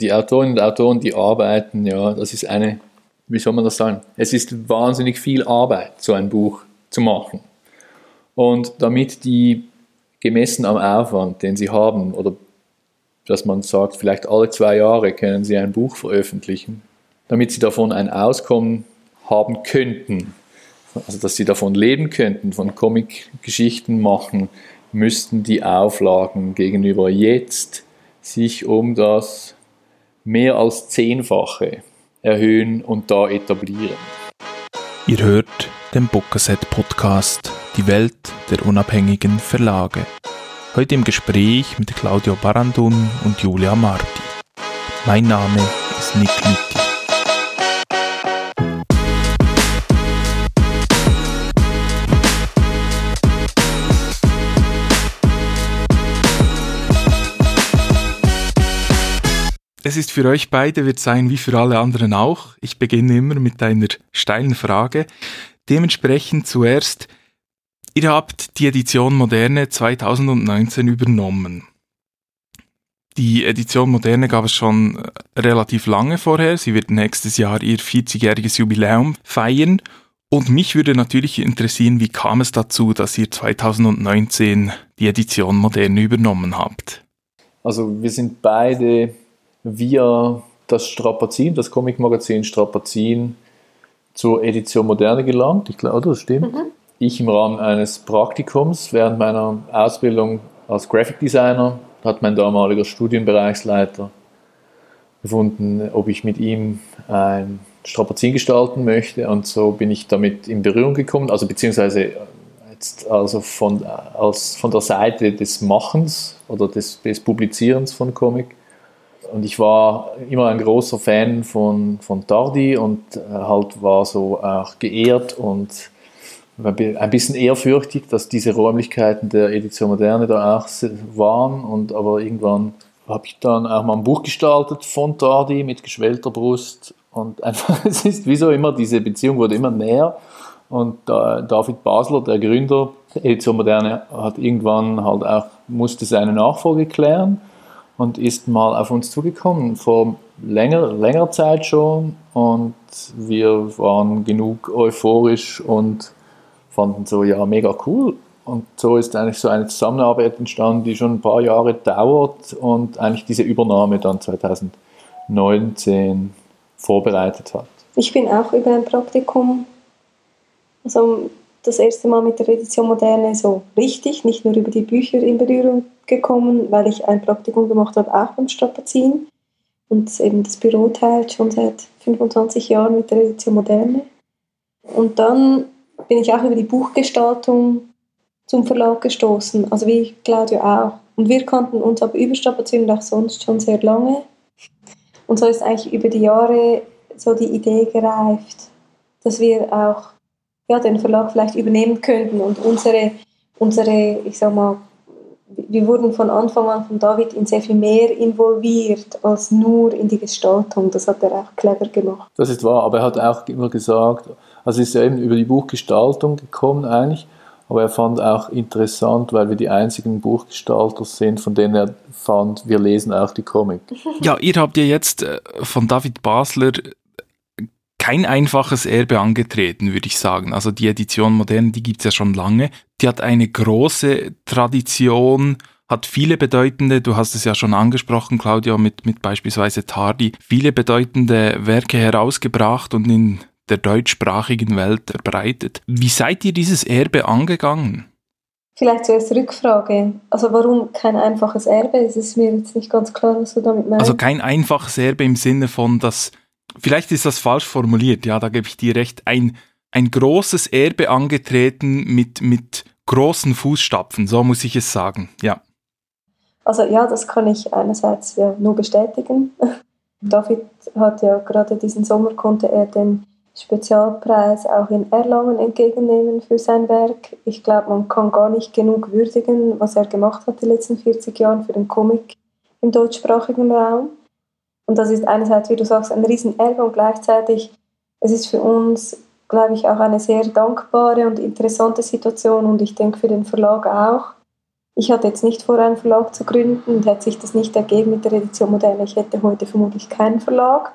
die Autorinnen und Autoren, die arbeiten, ja, das ist eine, wie soll man das sagen? Es ist wahnsinnig viel Arbeit, so ein Buch zu machen. Und damit die gemessen am Aufwand, den sie haben, oder dass man sagt, vielleicht alle zwei Jahre können sie ein Buch veröffentlichen, damit sie davon ein Auskommen haben könnten, also dass sie davon leben könnten, von Comic-Geschichten machen, müssten die Auflagen gegenüber jetzt sich um das mehr als Zehnfache erhöhen und da etablieren. Ihr hört den Bookerset Podcast, die Welt der unabhängigen Verlage. Heute im Gespräch mit Claudio Barandun und Julia Marti. Mein Name ist Nick Lütti. Es ist für euch beide, wird sein wie für alle anderen auch. Ich beginne immer mit einer steilen Frage. Dementsprechend zuerst, ihr habt die Edition Moderne 2019 übernommen. Die Edition Moderne gab es schon äh, relativ lange vorher. Sie wird nächstes Jahr ihr 40-jähriges Jubiläum feiern. Und mich würde natürlich interessieren, wie kam es dazu, dass ihr 2019 die Edition Moderne übernommen habt? Also wir sind beide via das Strapazin, das Comic-Magazin Strapazin, zur Edition Moderne gelangt. Ich glaube, das stimmt. Mhm. Ich im Rahmen eines Praktikums während meiner Ausbildung als Graphic Designer hat mein damaliger Studienbereichsleiter gefunden, ob ich mit ihm ein Strapazin gestalten möchte und so bin ich damit in Berührung gekommen, also beziehungsweise jetzt also von, als, von der Seite des Machens oder des, des Publizierens von Comic und ich war immer ein großer Fan von, von Tardi und äh, halt war so auch geehrt und ein bisschen ehrfürchtig, dass diese Räumlichkeiten der Edition Moderne da auch waren. Und aber irgendwann habe ich dann auch mal ein Buch gestaltet von Tardi mit geschwellter Brust. Und einfach, es ist wie so immer, diese Beziehung wurde immer näher. Und David Basler, der Gründer der Edition Moderne, hat irgendwann halt auch, musste seine Nachfolge klären und ist mal auf uns zugekommen, vor länger, längerer Zeit schon. Und wir waren genug euphorisch und fanden so, ja, mega cool. Und so ist eigentlich so eine Zusammenarbeit entstanden, die schon ein paar Jahre dauert und eigentlich diese Übernahme dann 2019 vorbereitet hat. Ich bin auch über ein Praktikum, also das erste Mal mit der Edition Moderne so richtig, nicht nur über die Bücher in Berührung gekommen, weil ich ein Praktikum gemacht habe, auch beim Strapazin und eben das Büro teilt schon seit 25 Jahren mit der Edition Moderne. Und dann bin ich auch über die Buchgestaltung zum Verlag gestoßen, also wie Claudio auch. Und wir kannten uns aber über Strapazin und auch sonst schon sehr lange. Und so ist eigentlich über die Jahre so die Idee gereift, dass wir auch ja, den Verlag vielleicht übernehmen könnten und unsere, unsere ich sag mal, wir wurden von Anfang an von David in sehr viel mehr involviert als nur in die Gestaltung. Das hat er auch clever gemacht. Das ist wahr, aber er hat auch immer gesagt, also ist ja eben über die Buchgestaltung gekommen eigentlich, aber er fand auch interessant, weil wir die einzigen Buchgestalter sind, von denen er fand, wir lesen auch die Comic. Ja, ihr habt ja jetzt äh, von David Basler kein einfaches Erbe angetreten, würde ich sagen. Also die Edition Moderne, die gibt's ja schon lange. Die hat eine große Tradition, hat viele bedeutende, du hast es ja schon angesprochen, Claudia, mit, mit beispielsweise Tardi, viele bedeutende Werke herausgebracht und in der deutschsprachigen Welt verbreitet. Wie seid ihr dieses Erbe angegangen? Vielleicht zuerst Rückfrage. Also warum kein einfaches Erbe? Es ist mir jetzt nicht ganz klar, was du damit meinst. Also kein einfaches Erbe im Sinne von, dass vielleicht ist das falsch formuliert, ja, da gebe ich dir recht, ein, ein großes Erbe angetreten mit, mit großen Fußstapfen, so muss ich es sagen, ja. Also ja, das kann ich einerseits ja nur bestätigen. David hat ja gerade diesen Sommer konnte er den Spezialpreis auch in Erlangen entgegennehmen für sein Werk. Ich glaube, man kann gar nicht genug würdigen, was er gemacht hat die letzten 40 Jahre für den Comic im deutschsprachigen Raum. Und das ist einerseits, wie du sagst, ein Riesenerbe und gleichzeitig es ist für uns, glaube ich, auch eine sehr dankbare und interessante Situation. Und ich denke für den Verlag auch, ich hatte jetzt nicht vor, einen Verlag zu gründen. Und hätte sich das nicht ergeben mit der Edition Moderne. Ich hätte heute vermutlich keinen Verlag.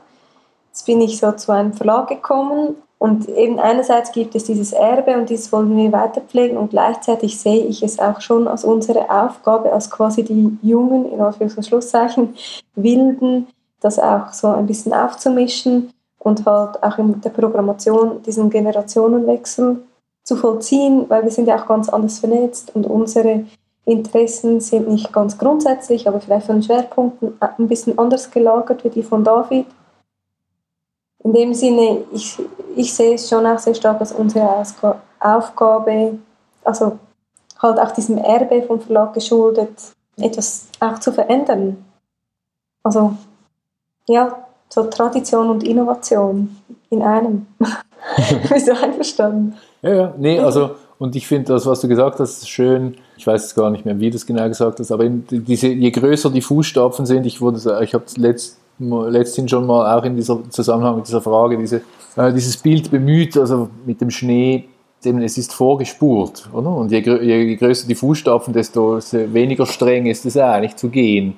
Jetzt bin ich so zu einem Verlag gekommen. Und eben einerseits gibt es dieses Erbe und dieses wollen wir weiterpflegen. Und gleichzeitig sehe ich es auch schon als unsere Aufgabe, als quasi die jungen, in Anführungs- und Schlusszeichen, Wilden, das auch so ein bisschen aufzumischen und halt auch in der Programmation diesen Generationenwechsel zu vollziehen, weil wir sind ja auch ganz anders vernetzt und unsere Interessen sind nicht ganz grundsätzlich, aber vielleicht von Schwerpunkten ein bisschen anders gelagert wie die von David. In dem Sinne, ich, ich sehe es schon auch sehr stark als unsere Aufgabe, also halt auch diesem Erbe vom Verlag geschuldet, etwas auch zu verändern. Also, ja, so Tradition und Innovation in einem. Bist du einverstanden? Ja, ja, nee, also, und ich finde das, was du gesagt hast, ist schön. Ich weiß jetzt gar nicht mehr, wie du es genau gesagt hast, aber diese, je größer die Fußstapfen sind, ich, ich habe letzt, letztens schon mal auch in dieser Zusammenhang mit dieser Frage diese, äh, dieses Bild bemüht, also mit dem Schnee, eben, es ist vorgespurt, oder? Und je, je größer die Fußstapfen, desto weniger streng ist es eigentlich zu gehen.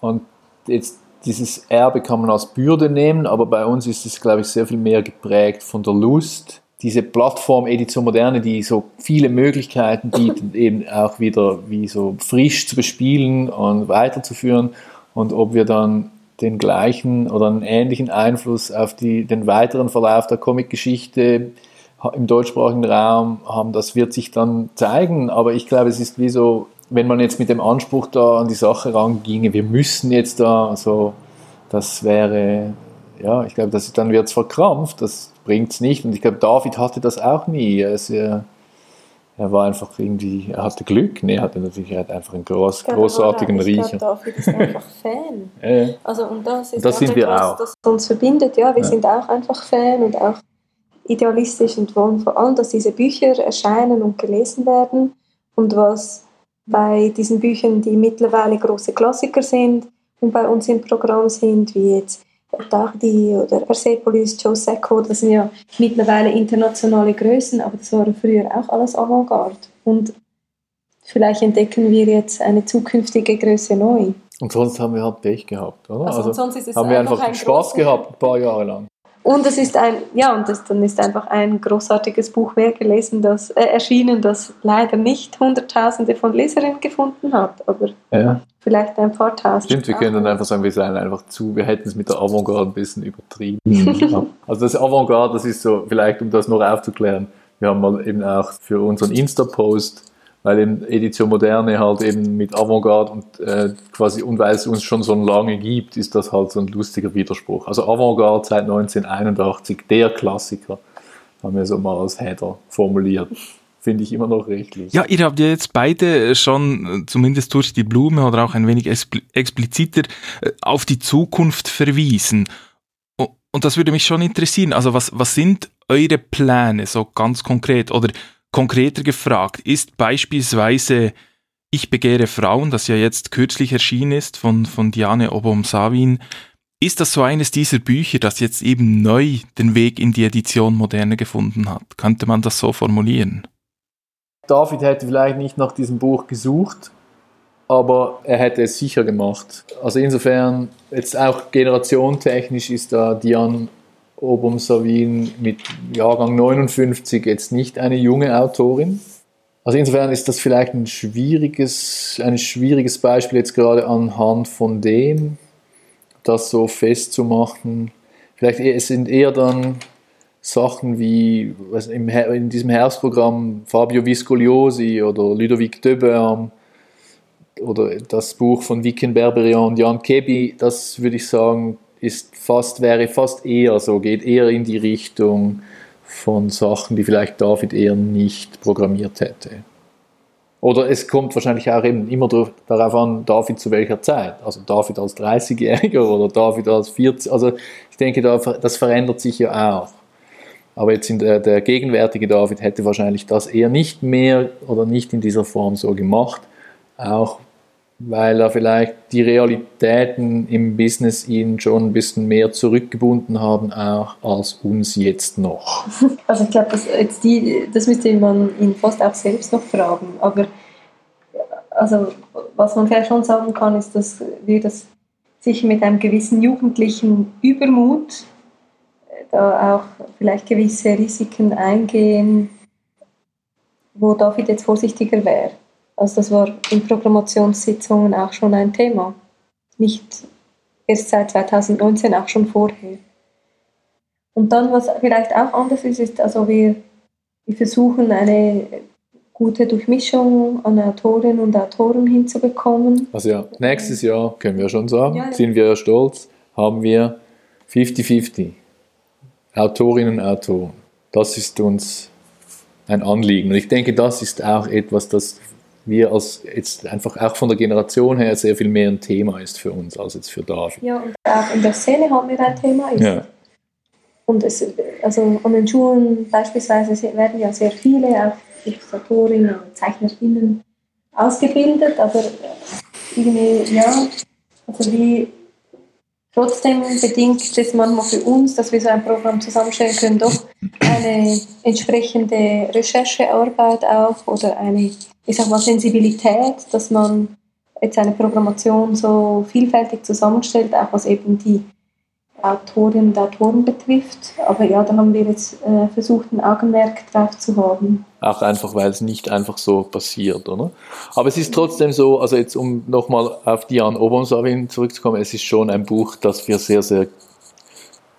Und jetzt dieses Erbe kann man als Bürde nehmen, aber bei uns ist es, glaube ich, sehr viel mehr geprägt von der Lust. Diese Plattform Edition Moderne, die so viele Möglichkeiten bietet, eben auch wieder wie so frisch zu bespielen und weiterzuführen. Und ob wir dann den gleichen oder einen ähnlichen Einfluss auf die, den weiteren Verlauf der Comicgeschichte im deutschsprachigen Raum haben, das wird sich dann zeigen. Aber ich glaube, es ist wie so wenn man jetzt mit dem Anspruch da an die Sache ranginge, wir müssen jetzt da, also das wäre, ja, ich glaube, das, dann wird es verkrampft, das bringt es nicht. Und ich glaube, David hatte das auch nie. Er, ist, er, er war einfach irgendwie, er hatte Glück. Nee, er hatte natürlich er hat einfach einen groß, glaube, großartigen ich Riecher. Glaube, David ist einfach Fan. ja. Also, und das ist das sind wir was, auch. das uns verbindet. Ja, wir Ja. sind auch einfach Fan und auch idealistisch und wollen vor allem, dass diese Bücher erscheinen und gelesen werden. Und was bei diesen Büchern, die mittlerweile große Klassiker sind und bei uns im Programm sind, wie jetzt Dachdi oder Persepolis, Joe Sacco, das sind ja mittlerweile internationale Größen, aber das waren früher auch alles Avantgarde. Und vielleicht entdecken wir jetzt eine zukünftige Größe neu. Und sonst haben wir halt Pech gehabt, oder? Also, sonst ist es haben wir einfach einfach ein Spaß gehabt, ein paar Jahre lang. Und es ist ein, ja, und das, dann ist einfach ein großartiges Buch mehr gelesen, das äh, erschienen, das leider nicht Hunderttausende von Leserinnen gefunden hat, aber Ja. vielleicht ein paar Tausend. Stimmt, wir können dann einfach sagen, wir seien einfach zu, wir hätten es mit der Avantgarde ein bisschen übertrieben. Ja. Also das Avantgarde, das ist so, vielleicht um das noch aufzuklären, wir haben mal eben auch für unseren Insta-Post, weil eben Edition Moderne halt eben mit Avantgarde und äh, quasi, und weil es uns schon so lange gibt, ist das halt so ein lustiger Widerspruch. Also Avantgarde seit 1981, der Klassiker, haben wir so mal als Header formuliert. Finde ich immer noch recht lustig. Ja, ihr habt ja jetzt beide schon, äh, zumindest durch die Blume oder auch ein wenig expl- expliziter, äh, auf die Zukunft verwiesen. Und das würde mich schon interessieren. Also was, was sind eure Pläne so ganz konkret? Oder konkreter gefragt, ist beispielsweise Ich begehre Frauen, das ja jetzt kürzlich erschienen ist von, von Diane Obom-Savin, ist das so eines dieser Bücher, das jetzt eben neu den Weg in die Edition Moderne gefunden hat? Könnte man das so formulieren? David hätte vielleicht nicht nach diesem Buch gesucht, aber er hätte es sicher gemacht. Also insofern, jetzt auch generationentechnisch ist da Diane Obum-Savin mit Jahrgang 59 jetzt nicht eine junge Autorin. Also insofern ist das vielleicht ein schwieriges, ein schwieriges Beispiel jetzt gerade anhand von dem, das so festzumachen. Vielleicht eher, es sind eher dann Sachen wie was, im, in diesem Herbstprogramm Fabio Viscogliosi oder Ludovic Döberm oder das Buch von Viken Berberian und Jan Kebi, das würde ich sagen, ist fast, wäre fast eher so, geht eher in die Richtung von Sachen, die vielleicht David eher nicht programmiert hätte. Oder es kommt wahrscheinlich auch eben immer darauf an, David zu welcher Zeit. Also David als 30-Jähriger oder David als 40. Also ich denke, da, das verändert sich ja auch. Aber jetzt in der, der gegenwärtige David hätte wahrscheinlich das eher nicht mehr oder nicht in dieser Form so gemacht. Auch weil er vielleicht die Realitäten im Business ihn schon ein bisschen mehr zurückgebunden haben, auch als uns jetzt noch. Also ich glaube, das, das müsste man ihn fast auch selbst noch fragen. Aber also was man vielleicht schon sagen kann, ist, dass wir das sich mit einem gewissen jugendlichen Übermut äh, da auch vielleicht gewisse Risiken eingehen, wo David jetzt vorsichtiger wäre. Also das war in Programmationssitzungen auch schon ein Thema. Nicht erst seit 2019, auch schon vorher. Und dann, was vielleicht auch anders ist, ist, also wir, wir versuchen eine gute Durchmischung an Autorinnen und Autoren hinzubekommen. Also ja, nächstes Jahr können wir schon sagen, ja, ja. sind wir stolz, haben wir 50-50 Autorinnen und Autoren. Das ist uns ein Anliegen. Und ich denke, das ist auch etwas, das wir als jetzt einfach auch von der Generation her sehr viel mehr ein Thema ist für uns als jetzt für David. Ja, und auch in der Szene haben wir ein Thema. Ist. Ja. Und es, also an den Schulen beispielsweise werden ja sehr viele auch Illustratorinnen und Zeichnerinnen ausgebildet, aber irgendwie, ja, also wie trotzdem bedingt es manchmal für uns, dass wir so ein Programm zusammenstellen können, doch eine entsprechende Recherchearbeit auch oder eine, ich sag mal, Sensibilität, dass man jetzt eine Programmation so vielfältig zusammenstellt, auch was eben die Autorinnen und Autoren betrifft. Aber ja, da haben wir jetzt äh, versucht, ein Augenmerk drauf zu haben. Auch einfach, weil es nicht einfach so passiert, oder? Aber es ist trotzdem so, also jetzt um nochmal auf Diane Obernsawin zurückzukommen, es ist schon ein Buch, das wir sehr, sehr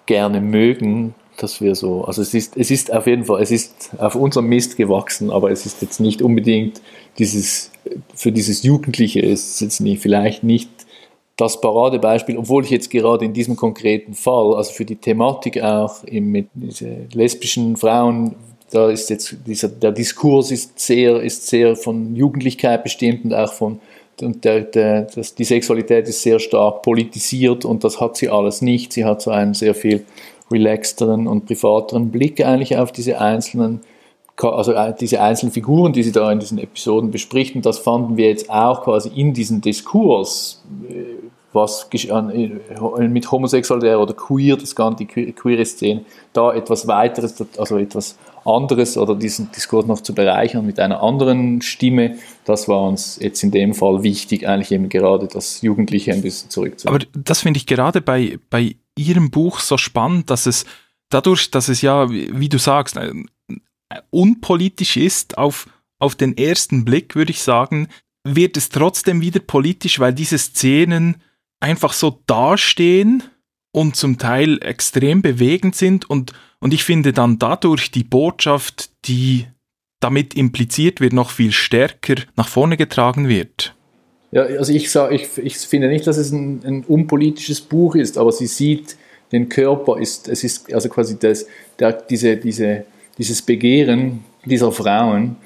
gerne mögen, dass wir so, also es ist, es ist auf jeden Fall, es ist auf unserem Mist gewachsen, aber es ist jetzt nicht unbedingt dieses, für dieses Jugendliche ist es jetzt nicht, vielleicht nicht das Paradebeispiel, obwohl ich jetzt gerade in diesem konkreten Fall, also für die Thematik auch mit lesbischen Frauen, da ist jetzt dieser, der Diskurs ist sehr, ist sehr von Jugendlichkeit bestimmt und auch von und der, der, das, die Sexualität ist sehr stark politisiert und das hat sie alles nicht. Sie hat so einen sehr viel relaxteren und privateren Blick eigentlich auf diese einzelnen also äh, diese einzelnen Figuren, die sie da in diesen Episoden bespricht, und das fanden wir jetzt auch quasi in diesem Diskurs, was äh, mit Homosexualität oder queer, das ganze queere Szene, da etwas weiteres, also etwas anderes oder diesen Diskurs noch zu bereichern mit einer anderen Stimme, das war uns jetzt in dem Fall wichtig, eigentlich eben gerade das Jugendliche ein bisschen zurückzuholen. Aber das finde ich gerade bei, bei Ihrem Buch so spannend, dass es dadurch, dass es ja, wie du sagst, unpolitisch ist, auf, auf den ersten Blick, würde ich sagen, wird es trotzdem wieder politisch, weil diese Szenen einfach so dastehen und zum Teil extrem bewegend sind und, und ich finde dann dadurch die Botschaft, die damit impliziert wird, noch viel stärker nach vorne getragen wird. Ja, also ich, sag, ich, ich finde nicht, dass es ein, ein unpolitisches Buch ist, aber sie sieht den Körper, ist, es ist also quasi das, der, diese, diese dieses Begehren dieser Frauen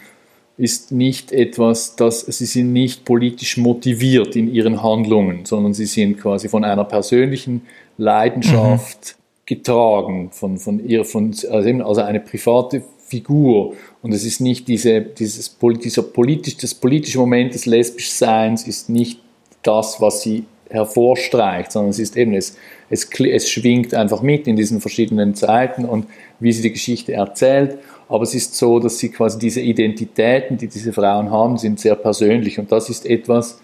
ist nicht etwas, das sie sind nicht politisch motiviert in ihren Handlungen, sondern sie sind quasi von einer persönlichen Leidenschaft mhm. getragen, von, von ihr, von, also, also eine private Figur. Und es ist nicht diese, dieses dieser politisch, das politische Moment des Lesbischseins ist nicht das, was sie hervorstreicht, sondern es ist eben, es, es, es schwingt einfach mit in diesen verschiedenen Zeiten und wie sie die Geschichte erzählt. Aber es ist so, dass sie quasi diese Identitäten, die diese Frauen haben, sind sehr persönlich. Und das ist etwas,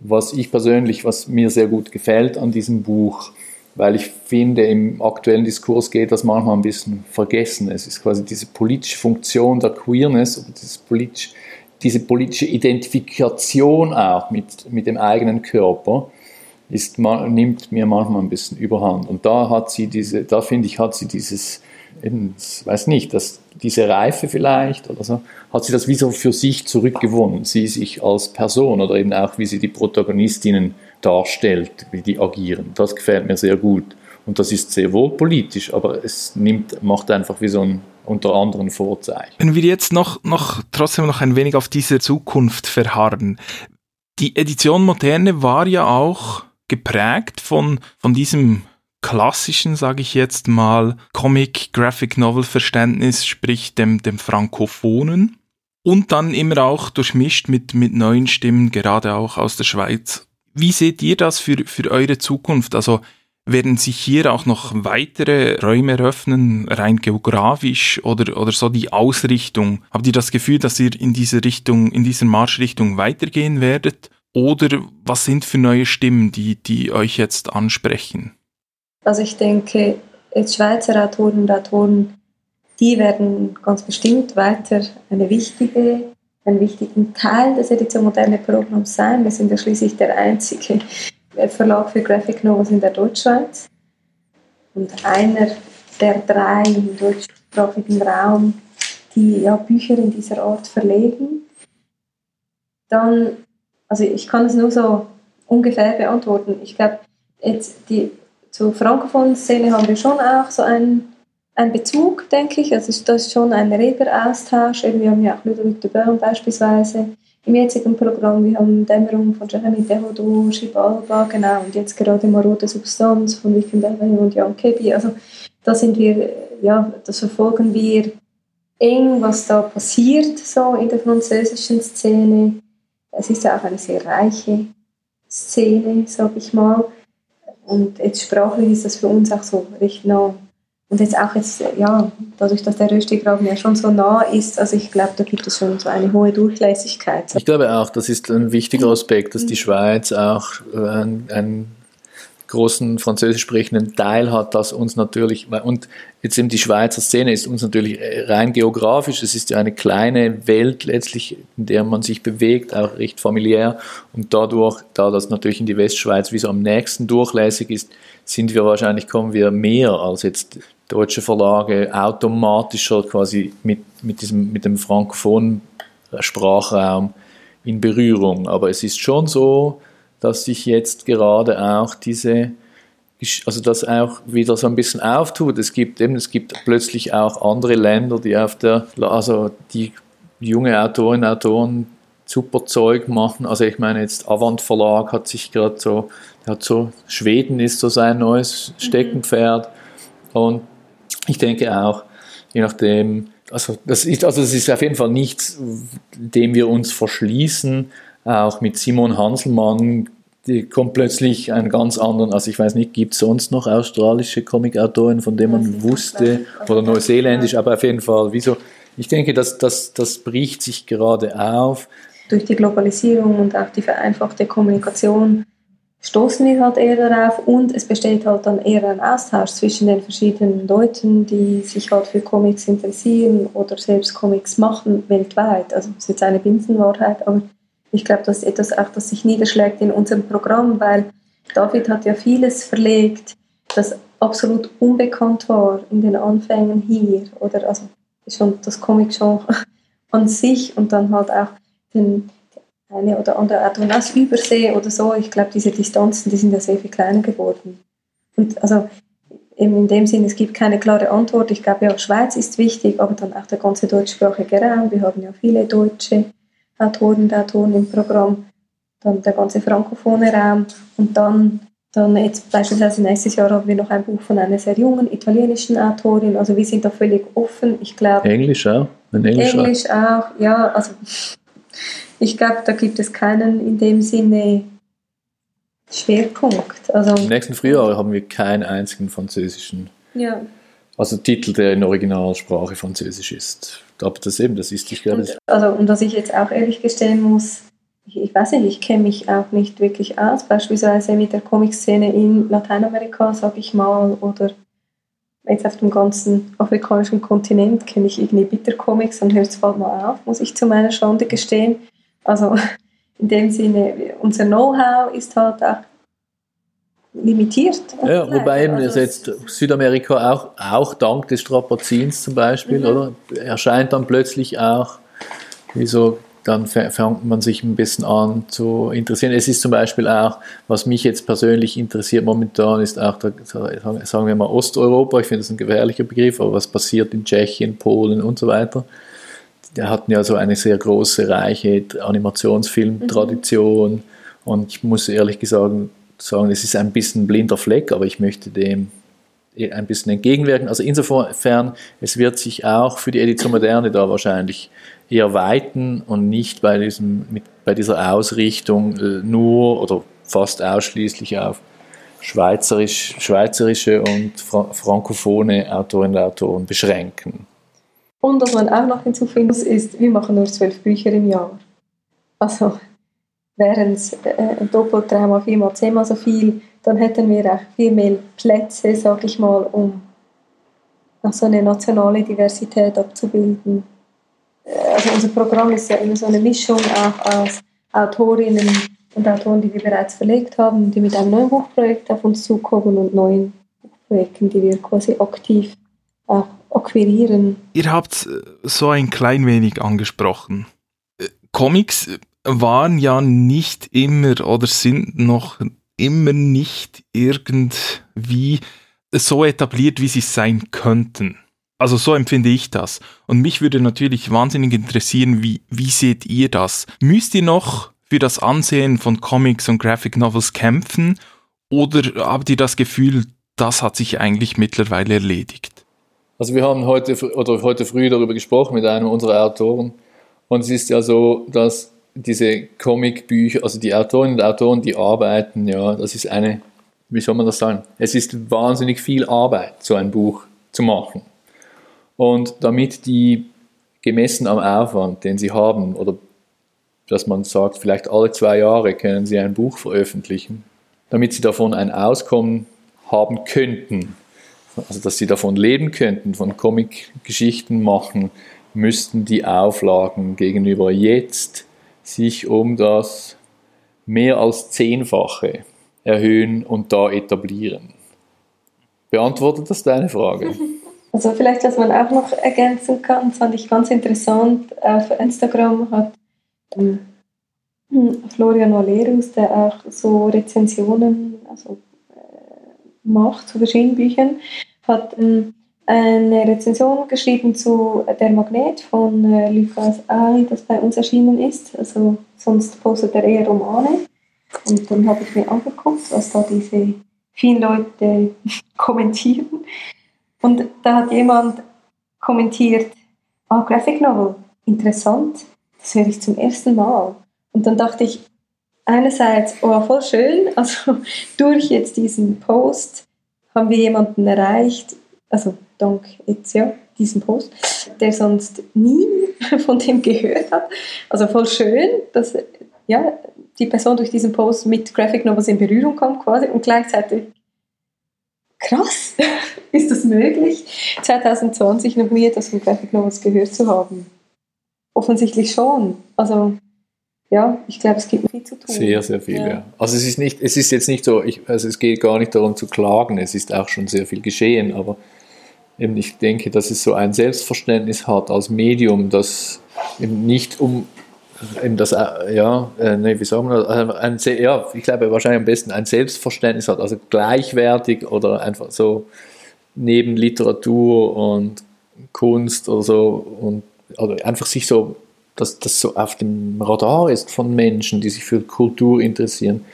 was ich persönlich, was mir sehr gut gefällt an diesem Buch, weil ich finde, im aktuellen Diskurs geht das manchmal ein bisschen vergessen. Es ist quasi diese politische Funktion der Queerness, dieses politisch, diese politische Identifikation auch mit, mit dem eigenen Körper ist, nimmt mir manchmal ein bisschen überhand. Und da hat sie diese, da finde ich, hat sie dieses, ich weiß nicht, dass diese Reife vielleicht oder so, hat sie das wie so für sich zurückgewonnen, sie sich als Person oder eben auch, wie sie die Protagonistinnen darstellt, wie die agieren. Das gefällt mir sehr gut. Und das ist sehr wohl politisch, aber es nimmt, macht einfach wie so ein unter anderem Vorzeichen. Wenn wir jetzt noch, noch trotzdem noch ein wenig auf diese Zukunft verharren. Die Edition Moderne war ja auch geprägt von, von diesem klassischen, sage ich jetzt mal, Comic, Graphic Novel Verständnis, sprich dem, dem Frankophonen. Und dann immer auch durchmischt mit, mit neuen Stimmen, gerade auch aus der Schweiz. Wie seht ihr das für, für eure Zukunft? Also werden sich hier auch noch weitere Räume eröffnen, rein geografisch oder, oder so die Ausrichtung? Habt ihr das Gefühl, dass ihr in diese Richtung, in dieser Marschrichtung weitergehen werdet? Oder was sind für neue Stimmen, die, die euch jetzt ansprechen? Also ich denke, jetzt Schweizer Autoren und Autoren, die werden ganz bestimmt weiter eine wichtige, einen wichtigen Teil des Edition Moderne Programms sein. Wir sind ja schließlich der einzige Verlag für Graphic Novels in der Deutschschweiz und einer der drei im deutschsprachigen Raum, die ja Bücher in dieser Art verlegen. Dann, also ich kann es nur so ungefähr beantworten. Ich glaube, jetzt die zur frankophonen Szene haben wir schon auch so einen, einen Bezug, denke ich. Also das ist schon ein reger Austausch. wir haben ja auch Ludovic de Beuren beispielsweise im jetzigen Programm. Wir haben Dämmerung von Jeremy Dehodo, Schibalba, genau, und jetzt gerade Marode Substanz von Wickenberger und Jan Kebi. Also da sind wir, ja, das verfolgen wir eng, was da passiert so in der französischen Szene. Es ist ja auch eine sehr reiche Szene, sage ich mal. Und jetzt sprachlich ist das für uns auch so recht nah und jetzt auch jetzt, ja, dadurch, dass der Röstigraben ja schon so nah ist, also ich glaube, da gibt es schon so eine hohe Durchlässigkeit. Ich glaube auch, das ist ein wichtiger Aspekt, dass die Schweiz auch einen, einen großen französisch sprechenden Teil hat, das uns natürlich, und jetzt eben die Schweizer Szene ist uns natürlich rein geografisch, es ist ja eine kleine Welt letztlich, in der man sich bewegt, auch recht familiär und dadurch, da das natürlich in die Westschweiz wie so am nächsten durchlässig ist, sind wir wahrscheinlich, kommen wir mehr als jetzt deutsche Verlage automatischer quasi mit, mit, diesem, mit dem frankophonen Sprachraum in Berührung. Aber es ist schon so, dass sich jetzt gerade auch diese, also das auch wieder so ein bisschen auftut. Es gibt eben, es gibt plötzlich auch andere Länder, die auf der, also die junge Autorinnen und Autoren super Zeug machen. Also ich meine jetzt Avant Verlag hat sich gerade so, hat so, Schweden ist so sein neues mhm. Steckenpferd. Und ich denke auch, je nachdem, also das ist, also das ist auf jeden Fall nichts, dem wir uns verschließen. Auch mit Simon Hanselmann die kommt plötzlich einen ganz anderen, also ich weiß nicht, gibt es sonst noch australische Comicautoren, von denen man wusste, oder neuseeländisch, aber auf jeden Fall, wieso? Ich denke, das, das, das bricht sich gerade auf. Durch die Globalisierung und auch die vereinfachte Kommunikation stoßen wir halt eher darauf und es besteht halt dann eher ein Austausch zwischen den verschiedenen Leuten, die sich halt für Comics interessieren oder selbst Comics machen weltweit. Also das ist jetzt eine Binsenwahrheit, aber ich glaube, das ist etwas auch, das sich niederschlägt in unserem Programm, weil David hat ja vieles verlegt, das absolut unbekannt war in den Anfängen hier oder also schon das Comic-Genre an sich und dann halt auch den, eine oder andere Art und aus Übersee oder so. Ich glaube, diese Distanzen, die sind ja sehr viel kleiner geworden. Und also eben in dem Sinne, es gibt keine klare Antwort. Ich glaube ja, Schweiz ist wichtig, aber dann auch der ganze deutschsprachige Raum. Wir haben ja viele deutsche Autoren und Autoren im Programm. Dann der ganze frankophone Raum. Und dann, dann jetzt beispielsweise nächstes Jahr haben wir noch ein Buch von einer sehr jungen italienischen Autorin. Also wir sind da völlig offen. Ich glaube. Englisch auch? Englisch, Englisch auch. auch, ja. Also ich glaube, da gibt es keinen in dem Sinne Schwerpunkt. Also, Im nächsten Frühjahr haben wir keinen einzigen französischen. Ja. Also Titel, der in Originalsprache Französisch ist. Aber das eben, das ist, ich glaube. Und, also, und was ich jetzt auch ehrlich gestehen muss, ich, ich weiß nicht, ich kenne mich auch nicht wirklich aus, beispielsweise mit der Comic-Szene in Lateinamerika, sage ich mal, oder jetzt auf dem ganzen afrikanischen Kontinent kenne ich irgendwie Bitter-Comics und hört es bald mal auf, muss ich zu meiner Schande gestehen. Also in dem Sinne, unser Know-how ist halt auch limitiert. Ja, wobei eben also jetzt Südamerika auch, auch dank des Strapazins zum Beispiel, mhm. oder? Erscheint dann plötzlich auch, wieso dann fängt man sich ein bisschen an zu interessieren. Es ist zum Beispiel auch, was mich jetzt persönlich interessiert momentan, ist auch, der, sagen wir mal, Osteuropa. Ich finde das ein gefährlicher Begriff, aber was passiert in Tschechien, Polen und so weiter der hatten ja so eine sehr große, reiche Animationsfilmtradition. Mhm. Und ich muss ehrlich gesagt sagen, es ist ein bisschen blinder Fleck, aber ich möchte dem ein bisschen entgegenwirken. Also insofern, es wird sich auch für die Edition Moderne da wahrscheinlich eher weiten und nicht bei, diesem, mit, bei dieser Ausrichtung äh, nur oder fast ausschließlich auf schweizerisch, schweizerische und fra frankophone Autorinnen und Autoren beschränken. Und was man auch noch hinzufügen muss, ist, wir machen nur zwölf Bücher im Jahr. Also wären es äh, doppelt, dreimal, viermal, zehnmal so viel, dann hätten wir auch viel mehr Plätze, sage ich mal, um so eine nationale Diversität abzubilden. Äh, also unser Programm ist ja immer so eine Mischung auch aus Autorinnen und Autoren, die wir bereits verlegt haben, die mit einem neuen Buchprojekt auf uns zukommen und neuen Buchprojekten, die wir quasi aktiv auch akquirieren. Ihr habt so ein klein wenig angesprochen. Äh, Comics waren ja nicht immer oder sind noch immer nicht irgendwie so etabliert, wie sie sein könnten. Also so empfinde ich das. Und mich würde natürlich wahnsinnig interessieren, wie, wie seht ihr das? Müsst ihr noch für das Ansehen von Comics und Graphic Novels kämpfen oder habt ihr das Gefühl, das hat sich eigentlich mittlerweile erledigt? Also wir haben heute oder heute früh darüber gesprochen mit einem unserer Autoren und es ist ja so, dass diese Comicbücher, also die Autorinnen und Autoren, die arbeiten, ja, das ist eine, wie soll man das sagen? Es ist wahnsinnig viel Arbeit, so ein Buch zu machen. Und damit die gemessen am Aufwand, den sie haben, oder dass man sagt, vielleicht alle zwei Jahre können sie ein Buch veröffentlichen, damit sie davon ein Auskommen haben könnten, also dass sie davon leben könnten, von Comic-Geschichten machen, müssten die Auflagen gegenüber jetzt sich um das mehr als Zehnfache erhöhen und da etablieren. Beantwortet das deine Frage? Also vielleicht, was man auch noch ergänzen kann, fand ich ganz interessant, auf Instagram hat ähm, Florian Valerus, der auch so Rezensionen also, äh, macht zu verschiedenen Büchern, hat ähm, eine Rezension geschrieben zu Der Magnet von äh, Lucas Ari, das bei uns erschienen ist. Also sonst postet er eher Romane. Und dann habe ich mir angeguckt, was da diese vielen Leute kommentieren. Und da hat jemand kommentiert, ah, Graphic Novel, interessant, das höre ich zum ersten Mal. Und dann dachte ich, einerseits, oh, voll schön, also durch jetzt diesen Post haben wir jemanden erreicht, also dank ja diesem Post, der sonst nie von dem gehört hat. Also voll schön, dass ja, die Person durch diesen Post mit Graphic Novels in Berührung kommt quasi und gleichzeitig krass, ist das möglich, 2020 noch nie etwas von Graphic Novels gehört zu haben? Offensichtlich schon. Also ja, ich glaube, es gibt viel zu tun. Sehr, sehr viel, ja. ja. Also es ist nicht, es ist jetzt nicht so, ich, also es geht gar nicht darum zu klagen, es ist auch schon sehr viel geschehen, aber eben ich denke, dass es so ein Selbstverständnis hat als Medium, das eben nicht um eben das, äh, ja, äh, nee, wie sagen wir das, äh, ein, ja, ich glaube wahrscheinlich am besten ein Selbstverständnis hat, also gleichwertig oder einfach so neben Literatur und Kunst oder so und also einfach sich so, dass das so auf dem Radar ist von Menschen, die sich für Kultur interessieren,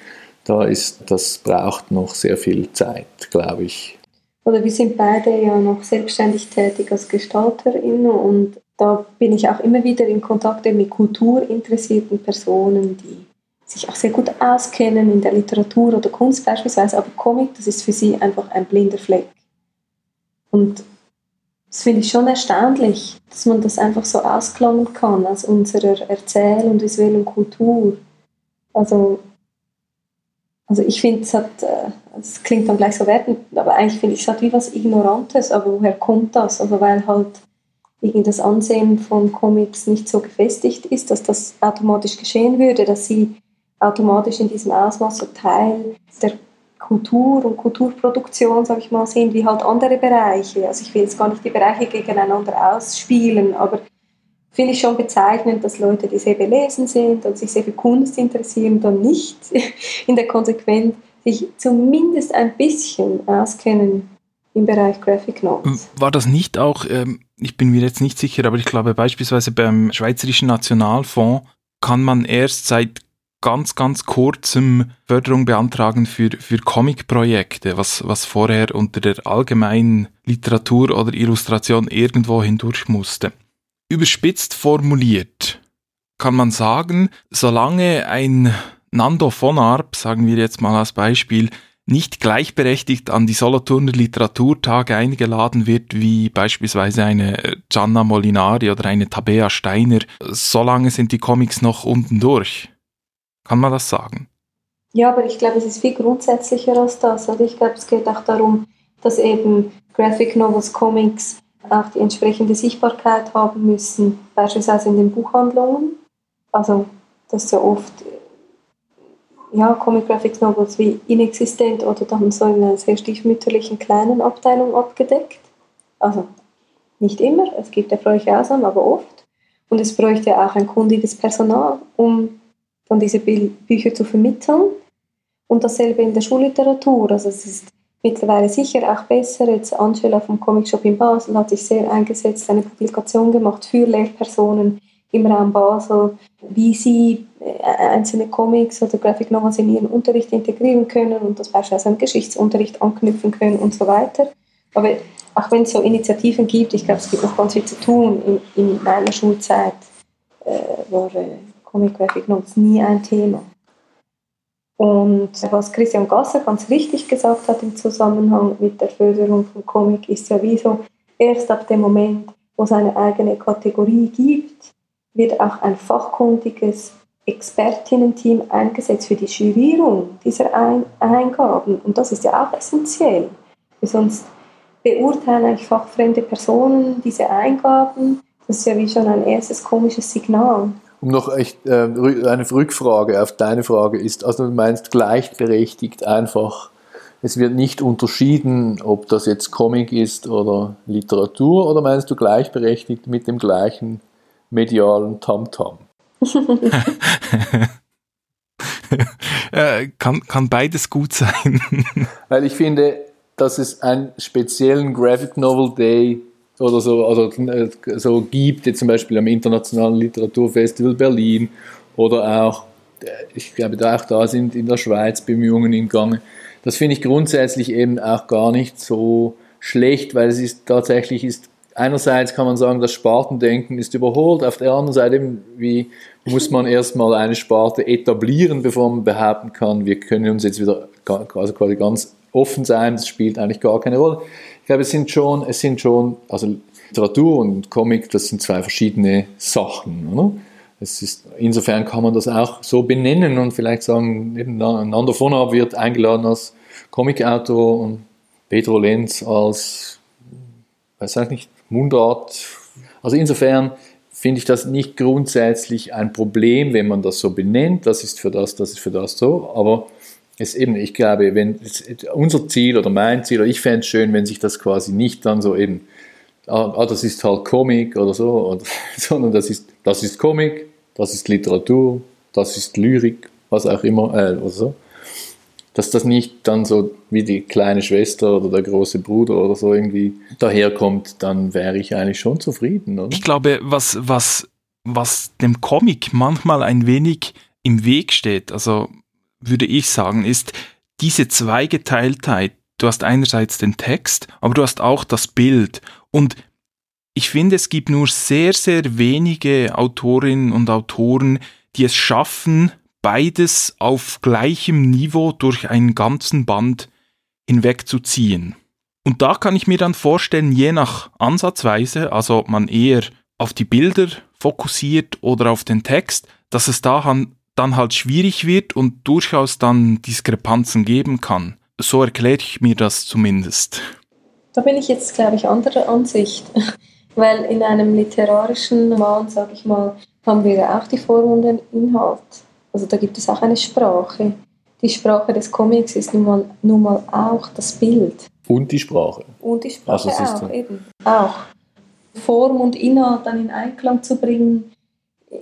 da ist, das braucht noch sehr viel Zeit, glaube ich oder wir sind beide ja noch selbstständig tätig als GestalterInnen und da bin ich auch immer wieder in Kontakt mit kulturinteressierten Personen, die sich auch sehr gut auskennen in der Literatur oder Kunst beispielsweise, aber Comic, das ist für sie einfach ein blinder Fleck. Und das finde ich schon erstaunlich, dass man das einfach so ausklammern kann aus unserer Erzähl- und visuellen Kultur. Also also ich finde, es hat, äh, es klingt dann gleich so wertend, aber eigentlich finde ich, es hat wie was Ignorantes, aber woher kommt das? Also weil halt irgendwie das Ansehen von Comics nicht so gefestigt ist, dass das automatisch geschehen würde, dass sie automatisch in diesem Ausmaß so Teil der Kultur und Kulturproduktion, sage ich mal, sind, wie halt andere Bereiche. Also ich will jetzt gar nicht die Bereiche gegeneinander ausspielen, aber finde ich schon bezeichnend, dass Leute, die sehr belesen sind und sich sehr für Kunst interessieren, dann nicht in der Konsequenz sich zumindest ein bisschen auskennen im Bereich Graphic Notes. War das nicht auch, ähm, ich bin mir jetzt nicht sicher, aber ich glaube beispielsweise beim Schweizerischen Nationalfonds kann man erst seit ganz, ganz kurzem Förderung beantragen für, für Comic-Projekte, was, was vorher unter der allgemeinen Literatur oder Illustration irgendwo hindurch musste. Überspitzt formuliert kann man sagen, solange ein Nando von Arp, sagen wir jetzt mal als Beispiel, nicht gleichberechtigt an die Solothurner Literaturtage eingeladen wird, wie beispielsweise eine Gianna Molinari oder eine Tabea Steiner, solange sind die Comics noch unten durch. Kann man das sagen? Ja, aber ich glaube, es ist viel grundsätzlicher als das. Also ich glaube, es geht auch darum, dass eben Graphic Novels, Comics auch die entsprechende Sichtbarkeit haben müssen, beispielsweise in den Buchhandlungen. Also, dass ja oft ja, Comic Graphics Novels wie inexistent oder dann so in einer sehr stiefmütterlichen kleinen Abteilung abgedeckt. Also nicht immer, es gibt erfreuliche Ausnahmen, aber oft. Und es bräuchte auch ein kundiges Personal, um dann diese Bücher zu vermitteln. Und dasselbe in der Schulliteratur. Also es ist mittlerweile sicher auch besser. Jetzt Angela vom Comic Shop in Basel hat sich sehr eingesetzt, eine Publikation gemacht für Lehrpersonen im Raum Basel, wie sie äh, einzelne Comics oder Graphic Novels in ihren Unterricht integrieren können und das beispielsweise am Geschichtsunterricht anknüpfen können und so weiter. Aber auch wenn es so Initiativen gibt, ich glaube, es gibt noch ganz viel zu tun. In, in meiner Schulzeit äh, war äh, Comic Graphic Novels nie ein Thema. Und was Christian Gasser ganz richtig gesagt hat im Zusammenhang mit der Förderung von Comic, ist ja wieso erst ab dem Moment, wo es eine eigene Kategorie gibt, wird auch ein fachkundiges Expertinnen-Team eingesetzt für die Jurierung dieser Ein Eingaben. Und das ist ja auch essentiell. Sonst beurteilen eigentlich fachfremde Personen diese Eingaben. Das ist ja wie schon ein erstes komisches Signal. Um noch echt, äh, eine Rückfrage auf deine Frage ist, also du meinst gleichberechtigt einfach, es wird nicht unterschieden, ob das jetzt Comic ist oder Literatur, oder meinst du gleichberechtigt mit dem gleichen medialen Tamtam. äh, kann, kann beides gut sein. Weil ich finde, dass es einen speziellen Graphic Novel Day oder so, also, äh, so gibt, jetzt zum Beispiel am Internationalen Literaturfestival Berlin oder auch, äh, ich glaube, auch da sind in der Schweiz Bemühungen im Gange. Das finde ich grundsätzlich eben auch gar nicht so schlecht, weil es ist tatsächlich ist einerseits kann man sagen, das Spartendenken ist überholt, auf der anderen Seite wie muss man erstmal eine Sparte etablieren, bevor man behaupten kann, wir können uns jetzt wieder also quasi ganz offen sein, das spielt eigentlich gar keine Rolle. Ich glaube, es sind schon, es sind schon, also Literatur und Comic, das sind zwei verschiedene Sachen. Oder? Es ist, insofern kann man das auch so benennen und vielleicht sagen, einander von ab wird eingeladen als Comicautor und Pedro Lenz als, weiß ich nicht, Mundart. Also insofern finde ich das nicht grundsätzlich ein Problem, wenn man das so benennt. Das ist für das, das ist für das so. Aber es eben, ich glaube, wenn unser Ziel oder mein Ziel, oder ich fände es schön, wenn sich das quasi nicht dann so eben, ah, ah das ist halt Comic oder so, oder, sondern das ist, das ist Comic, das ist Literatur, das ist Lyrik, was auch immer, äh, oder so dass das nicht dann so wie die kleine Schwester oder der große Bruder oder so irgendwie daherkommt, dann wäre ich eigentlich schon zufrieden, oder? Ich glaube, was, was, was dem Comic manchmal ein wenig im Weg steht, also würde ich sagen, ist diese Zweigeteiltheit. Du hast einerseits den Text, aber du hast auch das Bild. Und ich finde, es gibt nur sehr, sehr wenige Autorinnen und Autoren, die es schaffen, beides auf gleichem Niveau durch einen ganzen Band hinwegzuziehen. Und da kann ich mir dann vorstellen, je nach Ansatzweise, also ob man eher auf die Bilder fokussiert oder auf den Text, dass es da dann halt schwierig wird und durchaus dann Diskrepanzen geben kann. So erkläre ich mir das zumindest. Da bin ich jetzt, glaube ich, anderer Ansicht. Weil in einem literarischen Roman, sage ich mal, haben wir ja auch die Form und den Inhalt. Also da gibt es auch eine Sprache. Die Sprache des Comics ist nun mal, nun mal auch das Bild. Und die Sprache. Und die Sprache also auch, eben. Auch. Form und Inhalt dann in Einklang zu bringen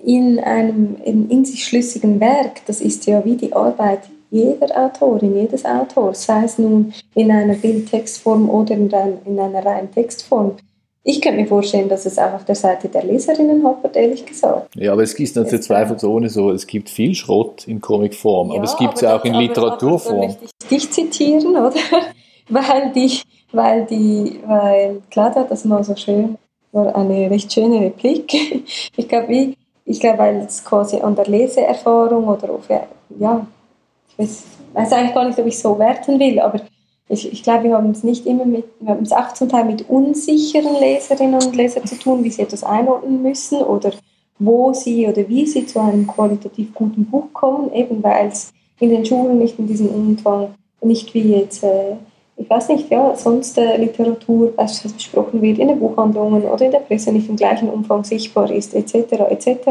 in einem in sich schlüssigen Werk, das ist ja wie die Arbeit jeder Autorin, jedes Autors, sei es nun in einer Bildtextform oder in, einer reinen Textform. Ich könnte mir vorstellen, dass es auch auf der Seite der Leserinnen hapert, ehrlich gesagt. Ja, aber es ist natürlich zweifelsohne so, es gibt viel Schrott in Comicform, ja, aber es gibt es ja auch in aber, Literaturform. Aber, möchte ich dich zitieren, oder? weil die, weil die, weil Claudia das mal so schön, war eine recht schöne Replik. Ich glaube, ich glaube, weil es quasi an der Leseerfahrung oder auf, ja, ich weiß, weiß eigentlich gar nicht, ob ich so werten will, aber ich, ich glaube, wir haben es nicht immer mit, wir haben es auch zum Teil mit unsicheren Leserinnen und Lesern zu tun, wie sie etwas einordnen müssen oder wo sie oder wie sie zu einem qualitativ guten Buch kommen, eben weil es in den Schulen nicht in diesem Umfang, nicht wie jetzt, äh, ich weiß nicht, ja, sonst äh, Literatur beispielsweise besprochen wird, in den Buchhandlungen oder in der Presse nicht im gleichen Umfang sichtbar ist, etc., etc.,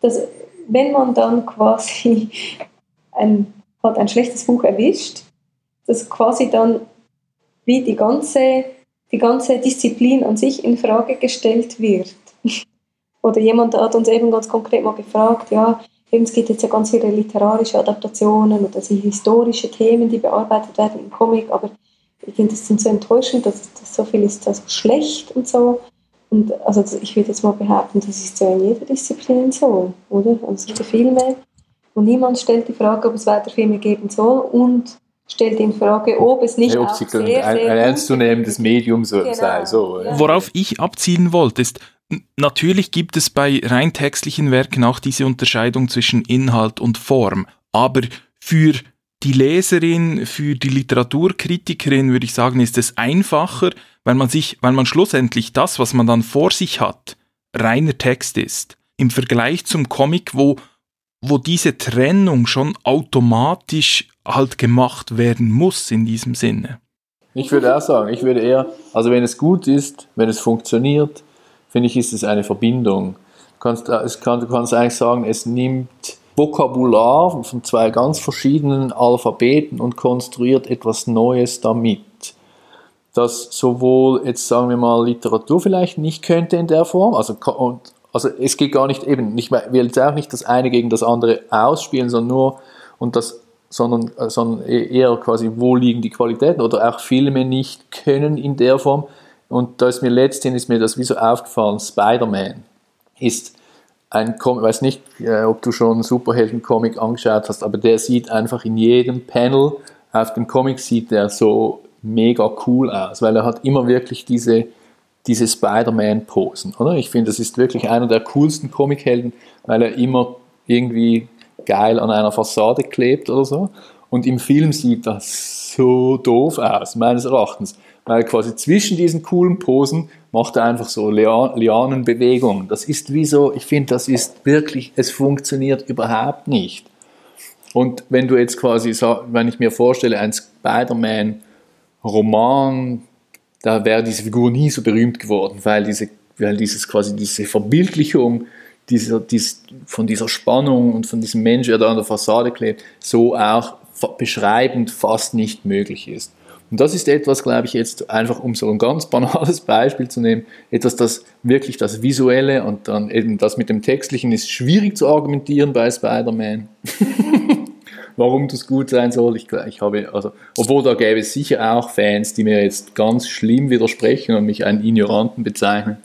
dass wenn man dann quasi ein, hat ein schlechtes Buch erwischt, dass quasi dann wie die ganze, die ganze Disziplin an sich in Frage gestellt wird. Oder jemand hat uns eben ganz konkret mal gefragt, ja, eben, es gibt jetzt ja ganz viele literarische Adaptationen oder also historische Themen, die bearbeitet werden im Comic, aber ich finde das so enttäuschend, dass, dass so viel ist also schlecht und so. Und also ich würde jetzt mal behaupten, das ist ja in jeder Disziplin so, oder? Also es gibt Filme und niemand stellt die Frage, ob es weiter Filme geben soll und stellt in Frage, ob es nicht ja, ob auch sehr, sehr ein, ein ernstzunehmendes Medium so genau. sei. So, ja. Worauf ich abziehen wollte, ist, natürlich gibt es bei rein textlichen Werken auch diese Unterscheidung zwischen Inhalt und Form, aber für die Leserin, für die Literaturkritikerin würde ich sagen, ist es einfacher, weil man sich, weil man schlussendlich das, was man dann vor sich hat, reiner Text ist. Im Vergleich zum Comic, wo, wo diese Trennung schon automatisch halt gemacht werden muss in diesem Sinne. Ich würde auch sagen, ich würde eher, also wenn es gut ist, wenn es funktioniert, finde ich, ist es eine Verbindung. Du kannst, es kann, du kannst eigentlich sagen, es nimmt Vokabular von zwei ganz verschiedenen Alphabeten und konstruiert etwas Neues damit. Das sowohl jetzt sagen wir mal Literatur vielleicht nicht könnte in der Form, also, und, also es geht gar nicht eben, ich will jetzt auch nicht das eine gegen das andere ausspielen, sondern nur, und das sondern, äh, sondern e-, eher quasi, wo liegen die Qualitäten oder auch Filme nicht können in der Form. Und da ist mir letztendlich ist mir das wie so aufgefallen, Spider-Man ist ein Comic, ich weiß nicht, äh, ob du schon einen Superhelden-Comic angeschaut hast, aber der sieht einfach in jedem Panel auf dem Comic sieht der so mega cool aus, weil er hat immer wirklich diese, diese Spider-Man-Posen, oder? Ich finde, das ist wirklich einer der coolsten Comichelden, weil er immer irgendwie geil an einer Fassade klebt oder so. Und im Film sieht das so doof aus, meines Erachtens. Weil quasi zwischen diesen coolen Posen macht er einfach so Lianenbewegungen. Das ist wie so, ich finde, das ist wirklich, es funktioniert überhaupt nicht. Und wenn du jetzt quasi, wenn ich mir vorstelle, ein Spider-Man-Roman, da wäre diese Figur nie so berühmt geworden, weil diese, weil dieses quasi diese Verbildlichung dieser, dies, von dieser Spannung und von diesem Mensch, der da an der Fassade klebt, so auch beschreibend fast nicht möglich ist. Und das ist etwas, glaube ich, jetzt einfach um so ein ganz banales Beispiel zu nehmen, etwas, das wirklich das Visuelle und dann eben das mit dem Textlichen ist schwierig zu argumentieren bei Spider-Man. Warum das gut sein soll, ich, ich habe, also, obwohl da gäbe es sicher auch Fans, die mir jetzt ganz schlimm widersprechen und mich einen Ignoranten bezeichnen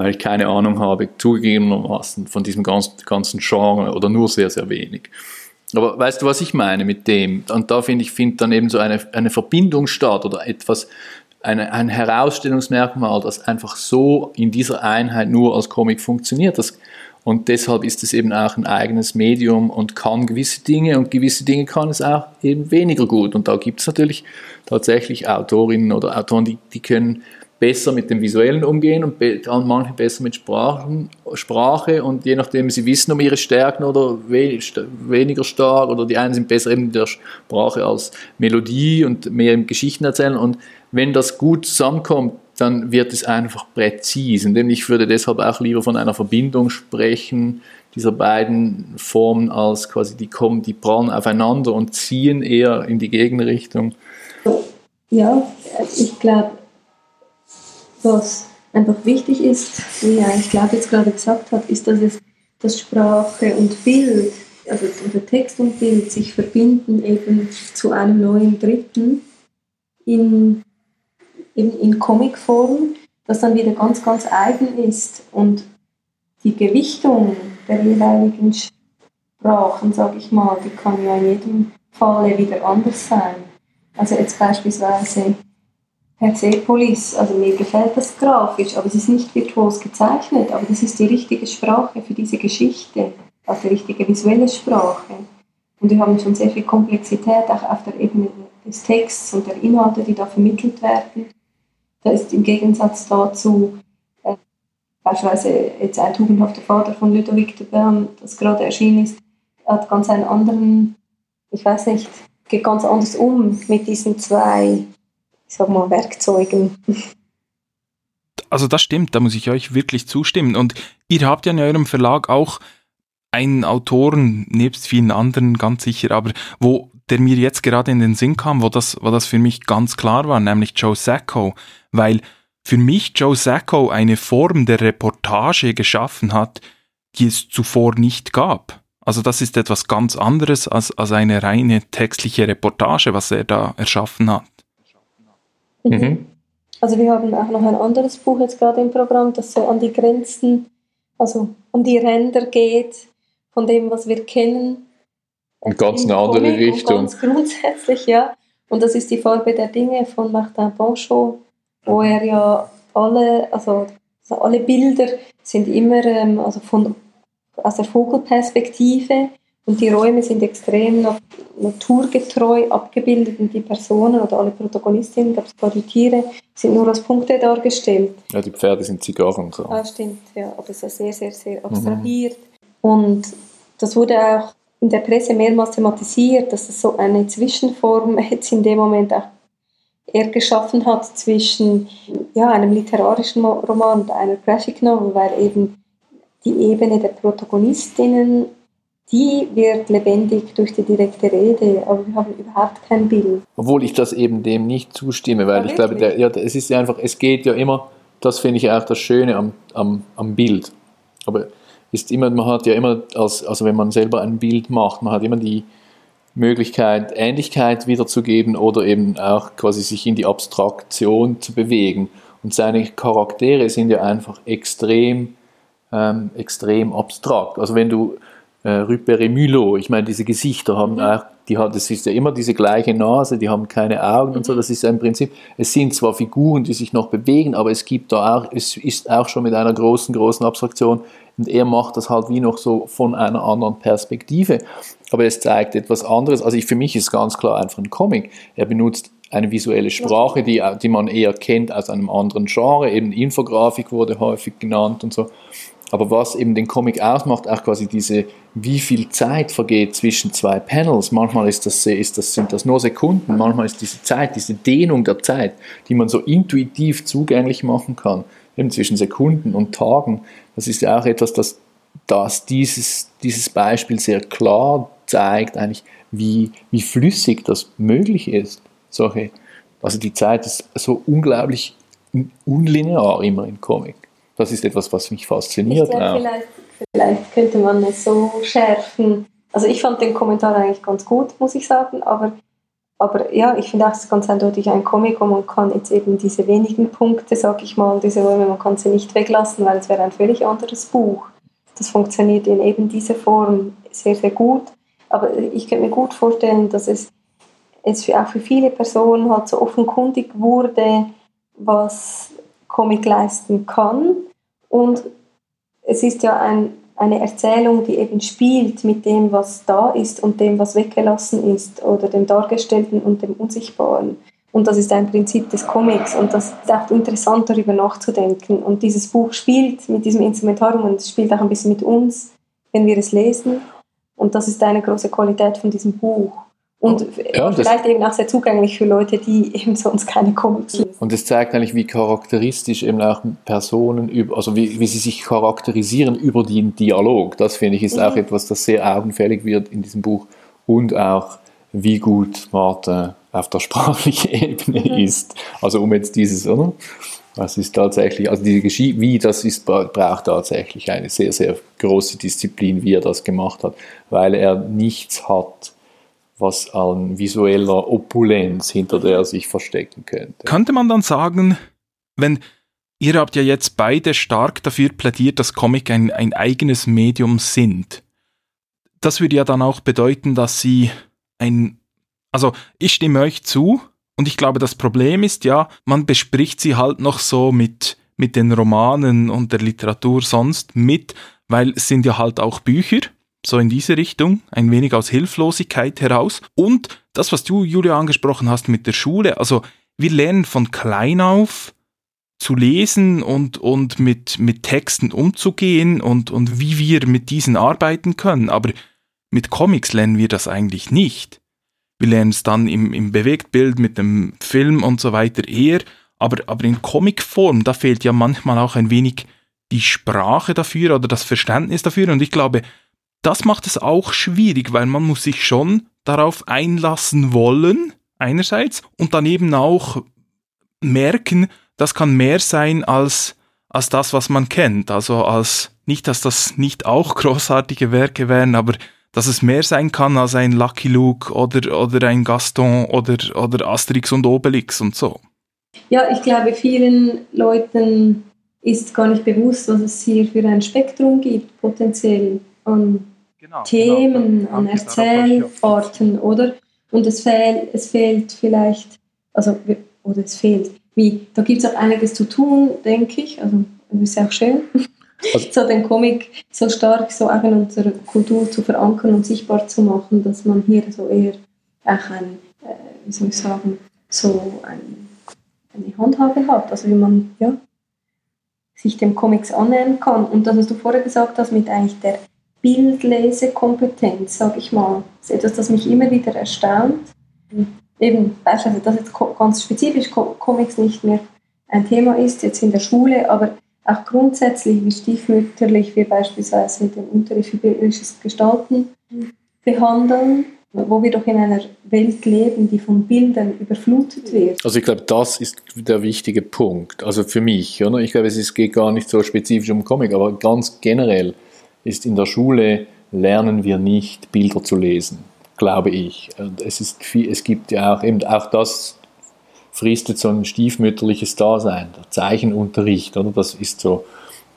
weil ich keine Ahnung habe, zugegebenermaßen von diesem ganzen Genre oder nur sehr, sehr wenig. Aber weißt du, was ich meine mit dem? Und da finde ich, findet dann eben so eine, eine Verbindung statt oder etwas, eine, ein Herausstellungsmerkmal, das einfach so in dieser Einheit nur als Comic funktioniert. Das, und deshalb ist es eben auch ein eigenes Medium und kann gewisse Dinge und gewisse Dinge kann es auch eben weniger gut. Und da gibt es natürlich tatsächlich Autorinnen oder Autoren, die, die können besser mit dem Visuellen umgehen und manche besser mit Sprachen, Sprache und je nachdem, sie wissen um ihre Stärken oder weniger stark oder die einen sind besser in der Sprache als Melodie und mehr im Geschichten erzählen und wenn das gut zusammenkommt, dann wird es einfach präzise. Und ich würde deshalb auch lieber von einer Verbindung sprechen, dieser beiden Formen als quasi die kommen, die prallen aufeinander und ziehen eher in die Gegenrichtung. Ja, ich glaube, was einfach wichtig ist, wie er, ich glaube, jetzt gerade gesagt hat, ist, dass es dass Sprache und Bild, also oder Text und Bild sich verbinden eben zu einem neuen Dritten in, in, in Comicform, das dann wieder ganz, ganz eigen ist und die Gewichtung der jeweiligen Sprachen, sage ich mal, die kann ja in jedem Falle wieder anders sein. Also jetzt beispielsweise Persepolis, also mir gefällt das grafisch, aber es ist nicht virtuos gezeichnet, aber das ist die richtige Sprache für diese Geschichte, also die richtige visuelle Sprache. Und wir haben schon sehr viel Komplexität auch auf der Ebene des Texts und der Inhalte, die da vermittelt werden. Da ist im Gegensatz dazu äh, beispielsweise jetzt ein tugendhafter Vater von Ludovic de Bern, das gerade erschienen ist, hat ganz einen anderen, ich weiß nicht, geht ganz anders um mit diesen zwei, ich sag mal, Werkzeugen. Also das stimmt, da muss ich euch wirklich zustimmen. Und ihr habt ja in eurem Verlag auch einen Autoren, nebst vielen anderen ganz sicher, aber wo der mir jetzt gerade in den Sinn kam, wo das, wo das für mich ganz klar war, nämlich Joe Sacco, weil für mich Joe Sacco eine Form der Reportage geschaffen hat, die es zuvor nicht gab. Also das ist etwas ganz anderes als, als eine reine textliche Reportage, was er da erschaffen hat. Mhm. Also wir haben auch noch ein anderes Buch jetzt gerade im Programm, das so an die Grenzen, also an die Ränder geht von dem, was wir kennen. In ganz eine andere Comic Richtung. Ganz grundsätzlich, ja. Und das ist die Farbe der Dinge von Martin Bonchot, wo er ja alle, also, also alle Bilder sind immer ähm, also von aus der Vogelperspektive und die Räume sind extrem naturgetreu abgebildet und die Personen oder alle Protagonistinnen, gab es die Tiere, sind nur als Punkte dargestellt. Ja, die Pferde sind Zigarren. So. Ah, stimmt, ja, aber es ist sehr, sehr, sehr abstrahiert. Mhm. Und das wurde auch in der Presse mehrmals thematisiert, dass es so eine Zwischenform jetzt in dem Moment auch er geschaffen hat zwischen ja, einem literarischen Roman und einer Graphic Novel, weil eben die Ebene der Protagonistinnen, die wird lebendig durch die direkte Rede, aber wir haben überhaupt kein Bild. Obwohl ich das eben dem nicht zustimme, weil ja, ich glaube, der, ja, es ist ja einfach, es geht ja immer, das finde ich auch das Schöne am, am, am Bild. Aber ist immer, man hat ja immer, als, also wenn man selber ein Bild macht, man hat immer die Möglichkeit, Ähnlichkeit wiederzugeben oder eben auch quasi sich in die Abstraktion zu bewegen. Und seine Charaktere sind ja einfach extrem ähm, extrem abstrakt. Also wenn du äh, Rüpere Mülo, ich meine, diese Gesichter haben mhm. auch, die hat, das ist ja immer diese gleiche Nase, die haben keine Augen mhm. und so, mhm. das ist ja im Prinzip, es sind zwar Figuren, die sich noch bewegen, aber es gibt da auch, es ist auch schon mit einer großen, großen Abstraktion und er macht das halt wie noch so von einer anderen Perspektive. Aber es zeigt etwas anderes. Also ich, für mich ist ganz klar einfach ein Comic. Er benutzt eine visuelle Sprache, die, die man eher kennt aus einem anderen Genre. Eben Infografik wurde häufig genannt und so. Aber was eben den Comic ausmacht, auch quasi diese, wie viel Zeit vergeht zwischen zwei Panels. Manchmal ist das, ist das, sind das nur Sekunden, manchmal ist diese Zeit, diese Dehnung der Zeit, die man so intuitiv zugänglich machen kann, eben zwischen Sekunden und Tagen. Das ist ja auch etwas, das, das dieses, dieses Beispiel sehr klar zeigt, eigentlich, wie, wie flüssig das möglich ist. Solche, also die Zeit ist so unglaublich unlinear immer im Comic das ist etwas, was mich fasziniert. Glaub, vielleicht, vielleicht könnte man es so schärfen. Also ich fand den Kommentar eigentlich ganz gut, muss ich sagen, aber, aber ja, ich finde auch, es ist ganz eindeutig ein Comic und man kann jetzt eben diese wenigen Punkte, sag ich mal, diese Räume, man kann sie nicht weglassen, weil es wäre ein völlig anderes Buch. Das funktioniert in eben dieser Form sehr, sehr gut. Aber ich könnte mir gut vorstellen, dass es, es für, auch für viele Personen halt so offenkundig wurde, was Comic leisten kann und es ist ja ein, eine Erzählung, die eben spielt mit dem, was da ist und dem, was weggelassen ist oder dem Dargestellten und dem Unsichtbaren. Und das ist ein Prinzip des Comics und das ist auch interessant, darüber nachzudenken. Und dieses Buch spielt mit diesem Instrumentarium und es spielt auch ein bisschen mit uns, wenn wir es lesen. Und das ist eine große Qualität von diesem Buch. Und ja, vielleicht eben auch sehr zugänglich für Leute, die eben sonst keine Comics lesen. Und es zeigt eigentlich, wie charakteristisch eben auch Personen, also wie, wie sie sich charakterisieren über den Dialog. Das finde ich ist mhm. auch etwas, das sehr augenfällig wird in diesem Buch. Und auch, wie gut Martin auf der sprachlichen Ebene mhm. ist. Also um jetzt dieses, oder? Das ist tatsächlich, also diese Geschichte, wie das ist, braucht tatsächlich eine sehr, sehr große Disziplin, wie er das gemacht hat, weil er nichts hat, was an visueller Opulenz hinter der er sich verstecken könnte. Könnte man dann sagen, wenn ihr habt ja jetzt beide stark dafür plädiert, dass Comic ein, ein eigenes Medium sind. Das würde ja dann auch bedeuten, dass sie ein, also ich stimme euch zu und ich glaube, das Problem ist ja, man bespricht sie halt noch so mit, mit den Romanen und der Literatur sonst mit, weil es sind ja halt auch Bücher so in diese Richtung, ein wenig aus Hilflosigkeit heraus. Und das, was du, Julia, angesprochen hast mit der Schule, also wir lernen von klein auf zu lesen und, und mit, mit Texten umzugehen und, und wie wir mit diesen arbeiten können. Aber mit Comics lernen wir das eigentlich nicht. Wir lernen es dann im, im Bewegtbild mit dem Film und so weiter eher, aber, aber in Comicform, da fehlt ja manchmal auch ein wenig die Sprache dafür oder das Verständnis dafür. Und ich glaube, das macht es auch schwierig, weil man muss sich schon darauf einlassen wollen, einerseits, und dann eben auch merken, das kann mehr sein als, als das, was man kennt. Also als, nicht, dass das nicht auch großartige Werke wären, aber dass es mehr sein kann als ein Lucky Luke oder, oder ein Gaston oder, oder Asterix und Obelix und so. Ja, ich glaube, vielen Leuten ist gar nicht bewusst, was es hier für ein Spektrum gibt, potenziell an genau, Themen, genau. an Erzählorten, oder? Und es, fehl, es fehlt vielleicht, also, oder es fehlt, wie, da gibt es auch einiges zu tun, denke ich, also das ist auch schön, also, so den Comic so stark so auch in unserer Kultur zu verankern und sichtbar zu machen, dass man hier so eher auch ein, äh, wie soll ich sagen, so ein, eine Handhabe hat, also wie man, ja, sich dem Comics annähern kann. Und das, was du vorher gesagt hast, mit eigentlich der Bildlesekompetenz, sage ich mal, ist etwas, das mich immer wieder erstaunt. Eben, beispielsweise, dass jetzt ganz spezifisch Comics nicht mehr ein Thema ist, jetzt in der Schule, aber auch grundsätzlich, wie stiefmütterlich wir beispielsweise den Unterricht für bildliches Gestalten behandeln wo wir doch in einer Welt leben, die von Bildern überflutet wird. Also ich glaube, das ist der wichtige Punkt. Also für mich, oder? ich glaube, es geht gar nicht so spezifisch um Comic, aber ganz generell ist in der Schule lernen wir nicht Bilder zu lesen, glaube ich. Und es ist viel, es gibt ja auch eben auch das fristet so ein stiefmütterliches Dasein, der Zeichenunterricht, oder? Das ist so,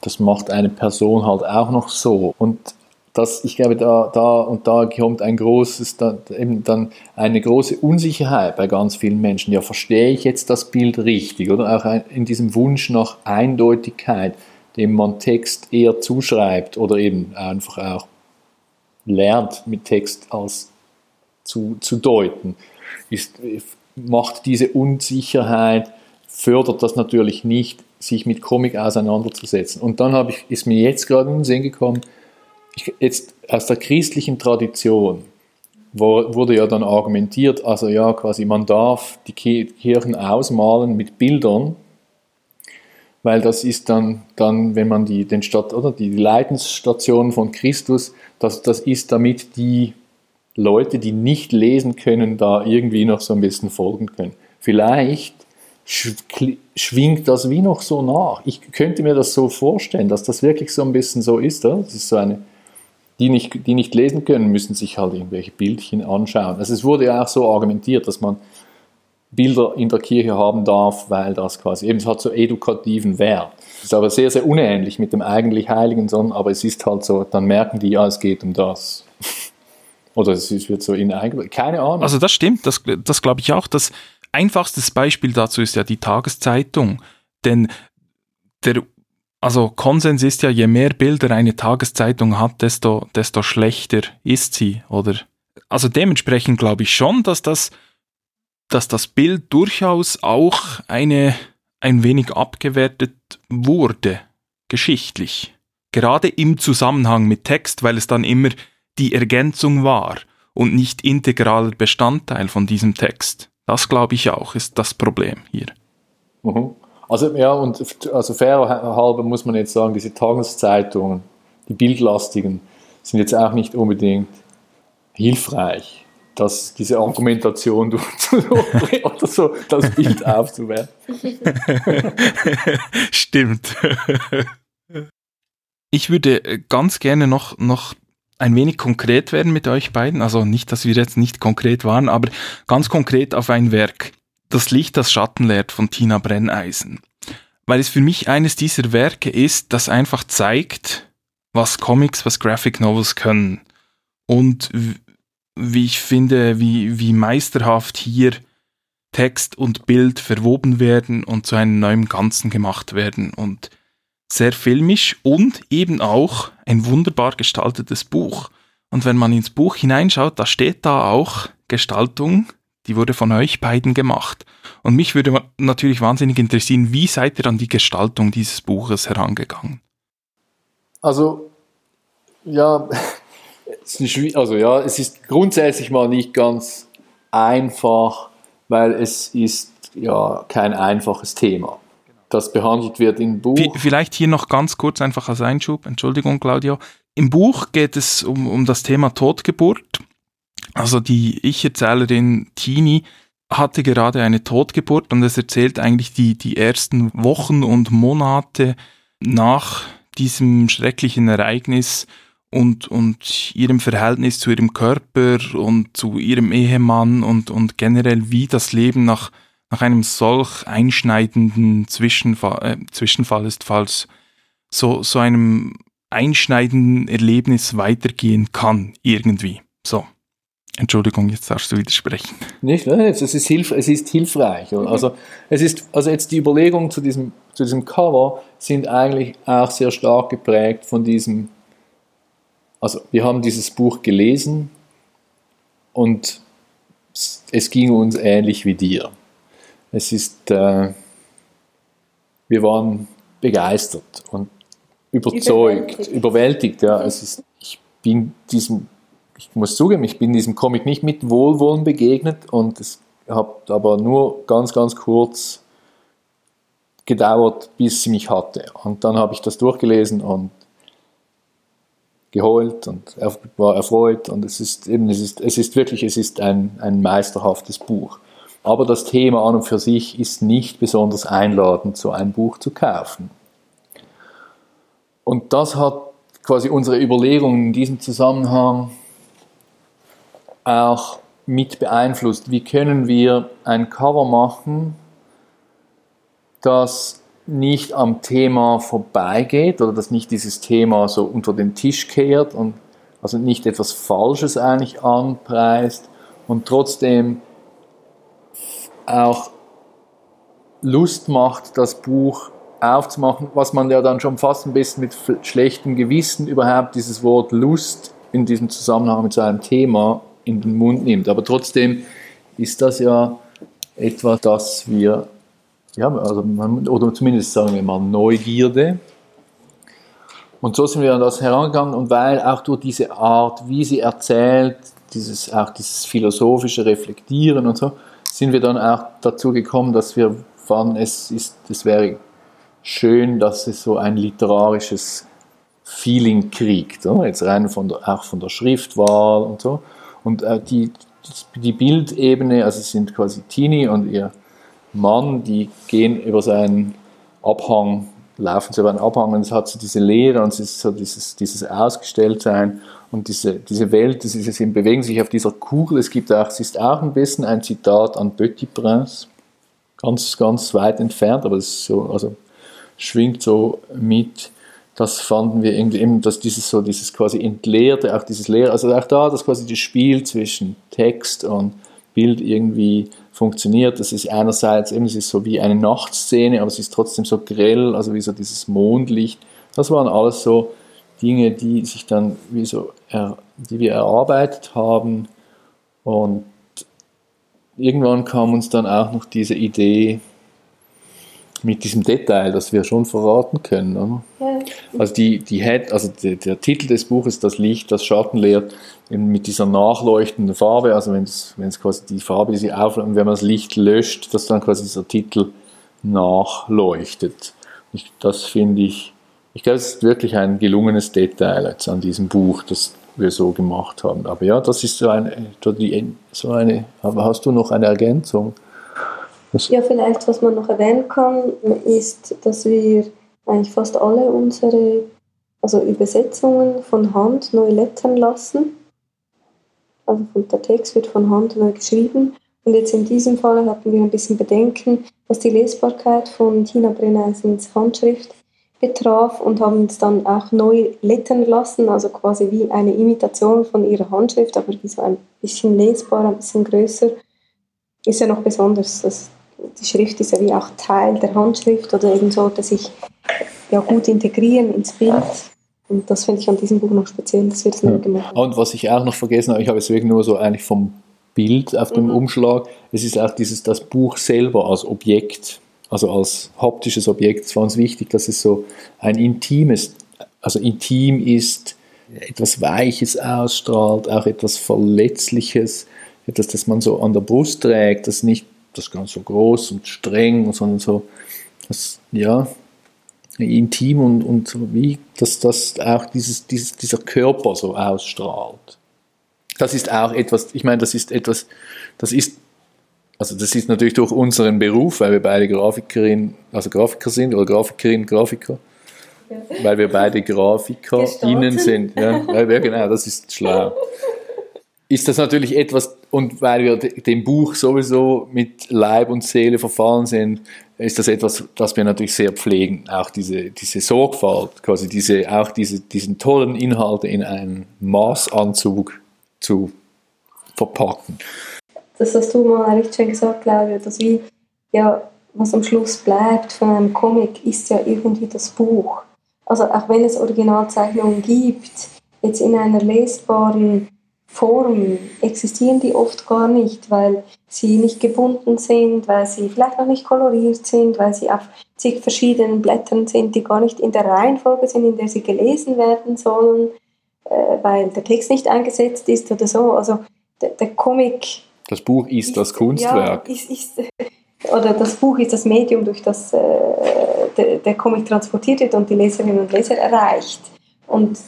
das macht eine Person halt auch noch so. Und das, ich glaube, da, da und da kommt ein großes, da, eben dann eine große Unsicherheit bei ganz vielen Menschen. Ja, verstehe ich jetzt das Bild richtig? Oder auch in diesem Wunsch nach Eindeutigkeit, dem man Text eher zuschreibt oder eben einfach auch lernt, mit Text als zu, zu deuten, ist, macht diese Unsicherheit, fördert das natürlich nicht, sich mit Comic auseinanderzusetzen. Und dann ich, ist mir jetzt gerade in den Sinn gekommen, ich, jetzt aus der christlichen Tradition wo, wurde ja dann argumentiert, also ja, quasi man darf die Kirchen ausmalen mit Bildern, weil das ist dann, dann wenn man die, den Stadt, oder die Leidensstation von Christus, das, das ist damit die Leute, die nicht lesen können, da irgendwie noch so ein bisschen folgen können. Vielleicht schwingt das wie noch so nach. Ich könnte mir das so vorstellen, dass das wirklich so ein bisschen so ist. Oder? Das ist so eine die nicht, die nicht lesen können, müssen sich halt irgendwelche Bildchen anschauen. Also es wurde ja auch so argumentiert, dass man Bilder in der Kirche haben darf, weil das quasi eben es hat so edukativen Wert. Das ist aber sehr, sehr unähnlich mit dem eigentlich Heiligen, sondern aber es ist halt so, dann merken die, ja, es geht um das. Oder es wird so in keine Ahnung. Also das stimmt, das, das glaube ich auch. Das einfachste Beispiel dazu ist ja die Tageszeitung. Denn der also Konsens ist ja, je mehr Bilder eine Tageszeitung hat, desto, desto schlechter ist sie, oder? Also dementsprechend glaube ich schon, dass das, dass das Bild durchaus auch eine, ein wenig abgewertet wurde, geschichtlich. Gerade im Zusammenhang mit Text, weil es dann immer die Ergänzung war und nicht integraler Bestandteil von diesem Text. Das glaube ich auch, ist das Problem hier. Mhm. Also ja, und also fairerhalber muss man jetzt sagen, diese Tageszeitungen, die bildlastigen, sind jetzt auch nicht unbedingt hilfreich, dass diese Argumentation oder so das Bild aufzuwerten. Stimmt. Ich würde äh, ganz gerne noch, noch ein wenig konkret werden mit euch beiden. Also nicht, dass wir jetzt nicht konkret waren, aber ganz konkret auf ein Werk. Das Licht, das Schatten lehrt von Tina Brenneisen. Weil es für mich eines dieser Werke ist, das einfach zeigt, was Comics, was Graphic Novels können. Und wie ich finde, wie, wie meisterhaft hier Text und Bild verwoben werden und zu einem neuen Ganzen gemacht werden. Und sehr filmisch und eben auch ein wunderbar gestaltetes Buch. Und wenn man ins Buch hineinschaut, da steht da auch Gestaltung, die wurde von euch beiden gemacht. Und mich würde natürlich wahnsinnig interessieren, wie seid ihr an die Gestaltung dieses Buches herangegangen? Also, ja, es ist, also ja, es ist grundsätzlich mal nicht ganz einfach, weil es ist ja kein einfaches Thema, das behandelt wird im Buch. Vielleicht hier noch ganz kurz einfach als Einschub, Entschuldigung Claudio. Im Buch geht es um, um das Thema Totgeburt. Also die Ich-Erzählerin Tini hatte gerade eine Totgeburt und es erzählt eigentlich die, die ersten Wochen und Monate nach diesem schrecklichen Ereignis und, und ihrem Verhältnis zu ihrem Körper und zu ihrem Ehemann und, und generell wie das Leben nach, nach einem solch einschneidenden Zwischenfall, äh, Zwischenfall ist, falls so, so einem einschneidenden Erlebnis weitergehen kann, irgendwie. So. Entschuldigung, jetzt darfst du widersprechen. Nicht, ne? es, ist, hilf, es ist hilfreich. Also, es ist, also jetzt die Überlegungen zu diesem, zu diesem Cover sind eigentlich auch sehr stark geprägt von diesem, also wir haben dieses Buch gelesen und es ging uns ähnlich wie dir. Es ist, äh, wir waren begeistert und überzeugt, überwältigt, überwältigt ja. Es ist, ich bin diesem ich muss zugeben, ich bin diesem Comic nicht mit Wohlwollen begegnet und es hat aber nur ganz, ganz kurz gedauert, bis sie mich hatte. Und dann habe ich das durchgelesen und geheult und war erfreut und es ist eben, es ist, es ist wirklich, es ist ein, ein meisterhaftes Buch. Aber das Thema an und für sich ist nicht besonders einladend, so ein Buch zu kaufen. Und das hat quasi unsere Überlegungen in diesem Zusammenhang auch mit beeinflusst. Wie können wir ein Cover machen, das nicht am Thema vorbeigeht oder das nicht dieses Thema so unter den Tisch kehrt und also nicht etwas Falsches eigentlich anpreist und trotzdem auch Lust macht, das Buch aufzumachen, was man ja dann schon fast ein bisschen mit schlechtem Gewissen überhaupt dieses Wort Lust in diesem Zusammenhang mit so einem Thema in den Mund nimmt. Aber trotzdem ist das ja etwas, das wir, ja, also man, oder zumindest sagen wir mal Neugierde. Und so sind wir an das herangegangen und weil auch durch diese Art, wie sie erzählt, dieses, auch dieses philosophische Reflektieren und so, sind wir dann auch dazu gekommen, dass wir fanden, es, ist, es wäre schön, dass es so ein literarisches Feeling kriegt. Oder? Jetzt rein von der, auch von der Schriftwahl und so. Und äh, die, die Bildebene, also es sind quasi Tini und ihr Mann, die gehen über seinen Abhang, laufen sie über einen Abhang und es hat so diese Leere und es ist so dieses, dieses Ausgestelltsein und diese, diese Welt, das ist, sie bewegen sich auf dieser Kugel. Es gibt auch, es ist auch ein bisschen ein Zitat an Petit Prince, ganz, ganz weit entfernt, aber es so, also schwingt so mit das fanden wir irgendwie eben, dass dieses so, dieses quasi entleerte, auch dieses Leere, also auch da, dass quasi das Spiel zwischen Text und Bild irgendwie funktioniert. Das ist einerseits eben, es ist so wie eine Nachtszene, aber es ist trotzdem so grell, also wie so dieses Mondlicht. Das waren alles so Dinge, die sich dann wie so, die wir erarbeitet haben und irgendwann kam uns dann auch noch diese Idee, mit diesem Detail, das wir schon verraten können. Oder? Ja. Also, die, die Head, also der, der, Titel des Buches, das Licht, das Schatten lehrt, mit dieser nachleuchtenden Farbe, also wenn es, wenn es quasi die Farbe, die sie aufleuchtet, und wenn man das Licht löscht, dass dann quasi dieser Titel nachleuchtet. Ich, das finde ich, ich glaube, es ist wirklich ein gelungenes Detail jetzt an diesem Buch, das wir so gemacht haben. Aber ja, das ist so eine, so eine hast du noch eine Ergänzung? Ja, vielleicht, was man noch erwähnen kann, ist, dass wir eigentlich fast alle unsere also Übersetzungen von Hand neu lettern lassen. Also der Text wird von Hand neu geschrieben. Und jetzt in diesem Fall hatten wir ein bisschen Bedenken, was die Lesbarkeit von Tina Brenneisens Handschrift betraf und haben es dann auch neu lettern lassen, also quasi wie eine Imitation von ihrer Handschrift, aber wie so ein bisschen lesbar, ein bisschen größer. Ist ja noch besonders, dass die Schrift ist ja wie auch Teil der Handschrift oder eben sollte sich ja gut integrieren ins Bild. Und das finde ich an diesem Buch noch speziell, dass wir das ja. gemacht haben. Und was ich auch noch vergessen habe, ich habe es wirklich nur so eigentlich vom Bild auf dem mhm. Umschlag, es ist auch dieses, das Buch selber als Objekt, also als haptisches Objekt, es war uns wichtig, dass es so ein intimes, also intim ist, etwas Weiches ausstrahlt, auch etwas Verletzliches, etwas, das man so an der Brust trägt, das nicht das ganz so groß und streng, sondern so, das, ja, intim und, und so wie, dass das auch dieses, dieses, dieser Körper so ausstrahlt. Das ist auch etwas, ich meine, das ist etwas, das ist, also das ist natürlich durch unseren Beruf, weil wir beide Grafikerin, also Grafiker sind oder Grafikerin, Grafiker, ja. weil wir beide GrafikerInnen sind. Ja, wir, genau, das ist schlau. Ist das natürlich etwas, und weil wir dem Buch sowieso mit Leib und Seele verfallen sind, ist das etwas, das wir natürlich sehr pflegen. Auch diese, diese Sorgfalt, quasi diese, auch diese, diesen tollen Inhalte in einen Maßanzug zu verpacken. Das hast du mal richtig schön gesagt, Claudia, dass wie, ja, was am Schluss bleibt von einem Comic, ist ja irgendwie das Buch. Also auch wenn es Originalzeichnungen gibt, jetzt in einer lesbaren Formen existieren die oft gar nicht, weil sie nicht gebunden sind, weil sie vielleicht noch nicht koloriert sind, weil sie auf zig verschiedenen Blättern sind, die gar nicht in der Reihenfolge sind, in der sie gelesen werden sollen, äh, weil der Text nicht eingesetzt ist oder so. Also der, der Comic. Das Buch ist, ist das Kunstwerk. Ja, ist, ist, oder das Buch ist das Medium, durch das äh, der, der Comic transportiert wird und die Leserinnen und Leser erreicht. Und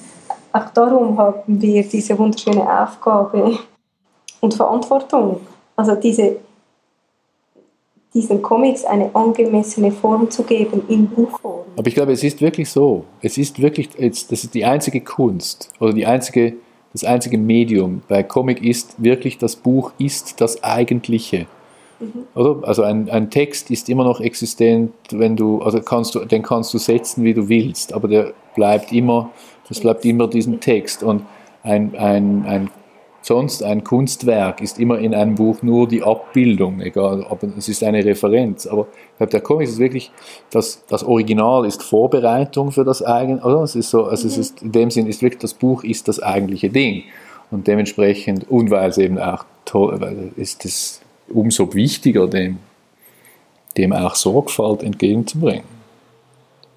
auch darum haben wir diese wunderschöne Aufgabe und Verantwortung, also diese, diesen Comics eine angemessene Form zu geben in Buchform. Aber ich glaube, es ist wirklich so. Es ist wirklich, das ist die einzige Kunst oder die einzige, das einzige Medium bei Comic ist wirklich, das Buch ist das Eigentliche. Mhm. Oder? Also ein, ein Text ist immer noch existent, wenn du, also kannst du, den kannst du setzen, wie du willst, aber der bleibt immer das bleibt immer diesen Text. Und ein, ein, ein, sonst ein Kunstwerk ist immer in einem Buch nur die Abbildung, egal, ob es ist eine Referenz. Aber ich glaube, der Comic ist wirklich, das, das Original ist Vorbereitung für das eigene, oder? Es ist so, also es ist, in dem Sinn ist wirklich, das Buch ist das eigentliche Ding. Und dementsprechend, und weil es eben auch toll, ist es umso wichtiger, dem, dem auch Sorgfalt entgegenzubringen.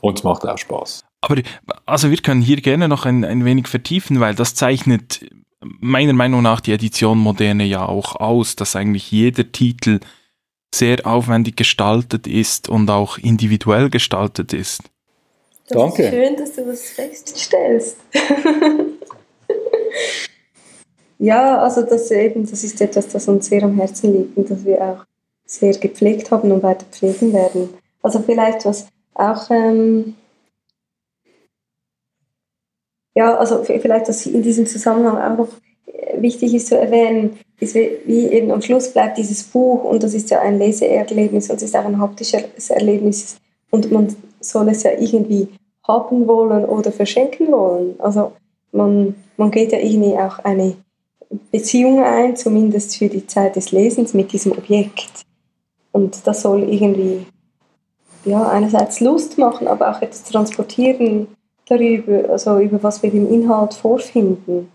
Und es macht auch Spaß. Aber also wir können hier gerne noch ein, ein wenig vertiefen, weil das zeichnet meiner Meinung nach die Edition Moderne ja auch aus, dass eigentlich jeder Titel sehr aufwendig gestaltet ist und auch individuell gestaltet ist. Das Danke. ist schön, dass du das feststellst. ja, also das eben, das ist etwas, das uns sehr am Herzen liegt und das wir auch sehr gepflegt haben und weiter pflegen werden. Also vielleicht was auch ähm, ja, also vielleicht, was in diesem Zusammenhang auch noch äh, wichtig ist zu erwähnen, ist, wie eben am Schluss bleibt dieses Buch und das ist ja ein Leseerlebnis und es ist auch ein haptisches Erlebnis und man soll es ja irgendwie haben wollen oder verschenken wollen. Also man, man geht ja irgendwie auch eine Beziehung ein, zumindest für die Zeit des Lesens mit diesem Objekt. Und das soll irgendwie ja, einerseits Lust machen, aber auch etwas transportieren, darüber, also über was wir im Inhalt vorfinden.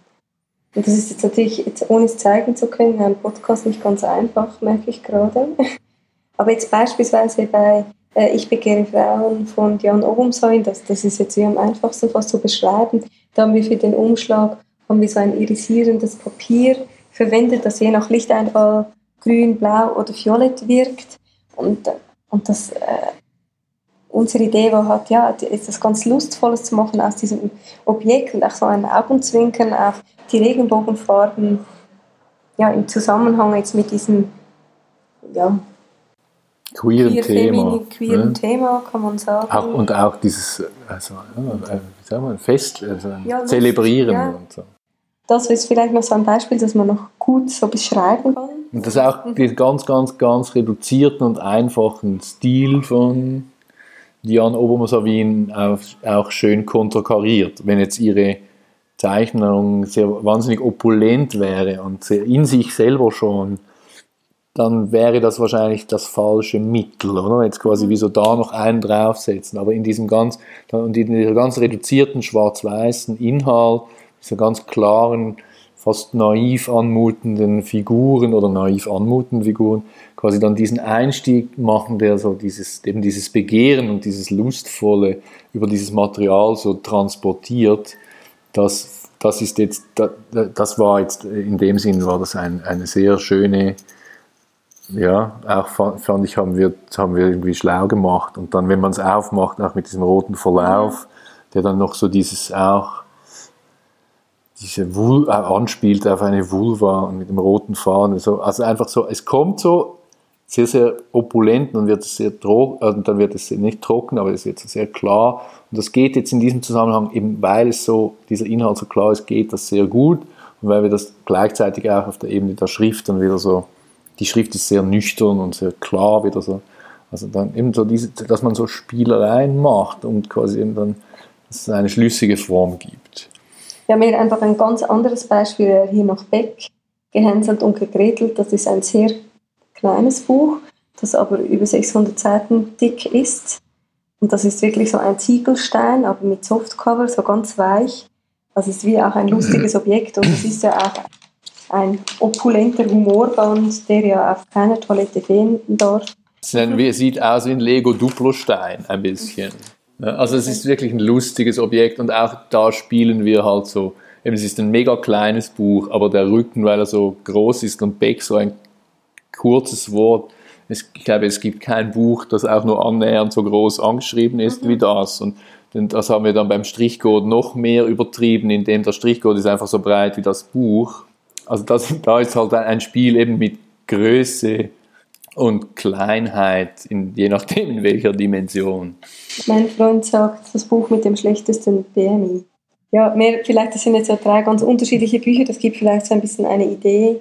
Und das ist jetzt natürlich, jetzt ohne es zeigen zu können, ein Podcast nicht ganz einfach, merke ich gerade. Aber jetzt beispielsweise bei äh, Ich begehre Frauen von Jan Obumsein, das, das ist jetzt wie am einfachsten fast zu beschreiben. Da haben wir für den Umschlag haben wir so ein irisierendes Papier verwendet, das je nach Lichteinfall grün, blau oder violett wirkt. Und, und das äh, unsere Idee war halt, ja, etwas ganz Lustvolles zu machen aus diesem Objekt und auch so ein Augenzwinkern auf die Regenbogenfarben, ja, im Zusammenhang jetzt mit diesem, ja, queeren Thema. Queeren ne? Thema, kann man sagen. Auch, und auch dieses, also, ja, wie sagen wir, Fest, also ja, Zelebrieren ja. und so. Das ist vielleicht noch so ein Beispiel, das man noch gut so beschreiben kann. Und das auch den ganz, ganz, ganz reduzierten und einfachen Stil von Jan Obermoser-Wien auch, auch schön konterkariert. Wenn jetzt ihre Zeichnung sehr wahnsinnig opulent wäre und in sich selber schon dann wäre das wahrscheinlich das falsche Mittel, oder? Jetzt quasi wie so da noch einen draufsetzen. Aber in diesem ganz, in dieser ganz reduzierten schwarz-weißen Inhalt, dieser ganz klaren, fast naiv anmutenden Figuren oder naiv anmutenden Figuren, quasi dann diesen Einstieg machen, der so dieses, eben dieses Begehren und dieses Lustvolle über dieses Material so transportiert, das, das ist jetzt, das war jetzt, in dem Sinn war das ein, eine sehr schöne, ja, auch fand ich, haben wir, haben wir irgendwie schlau gemacht. Und dann, wenn man es aufmacht, auch mit diesem roten Verlauf, der dann noch so dieses auch, diese Vul äh, anspielt auf eine Vulva und mit dem roten Faden. So, also einfach so, es kommt so sehr, sehr opulent, dann wird es sehr also dann wird es nicht trocken, aber es wird sehr klar. Und das geht jetzt in diesem Zusammenhang, eben weil es so, dieser Inhalt so klar ist, geht das sehr gut. Und weil wir das gleichzeitig auch auf der Ebene der Schrift dann wieder so die Schrift ist sehr nüchtern und sehr klar wieder so. Also dann eben so diese, dass man so Spielereien macht und quasi eben dann dass es eine schlüssige Form gibt. Wir haben hier einfach ein ganz anderes Beispiel hier noch Beck, Gehänselt und gegretelt. Das ist ein sehr kleines Buch, das aber über 600 Seiten dick ist. Und das ist wirklich so ein Ziegelstein, aber mit Softcover, so ganz weich. Das ist wie auch ein lustiges Objekt und es ist ja auch ein opulenter Humorband, der ja auf keiner Toilette fehlen darf. Es sieht aus wie ein Lego-Duplo-Stein, ein bisschen. Also es ist wirklich ein lustiges Objekt und auch da spielen wir halt so, eben es ist ein mega kleines Buch, aber der Rücken, weil er so groß ist und Beck so ein kurzes Wort, ich glaube, es gibt kein Buch, das auch nur annähernd so groß angeschrieben ist mhm. wie das. Und das haben wir dann beim Strichcode noch mehr übertrieben, indem der Strichcode ist einfach so breit wie das Buch. Also das, da ist halt ein Spiel eben mit Größe und Kleinheit, in, je nachdem in welcher Dimension. Mein Freund sagt, das Buch mit dem schlechtesten BMI. Ja, mehr, vielleicht das sind jetzt ja drei ganz unterschiedliche Bücher, das gibt vielleicht so ein bisschen eine Idee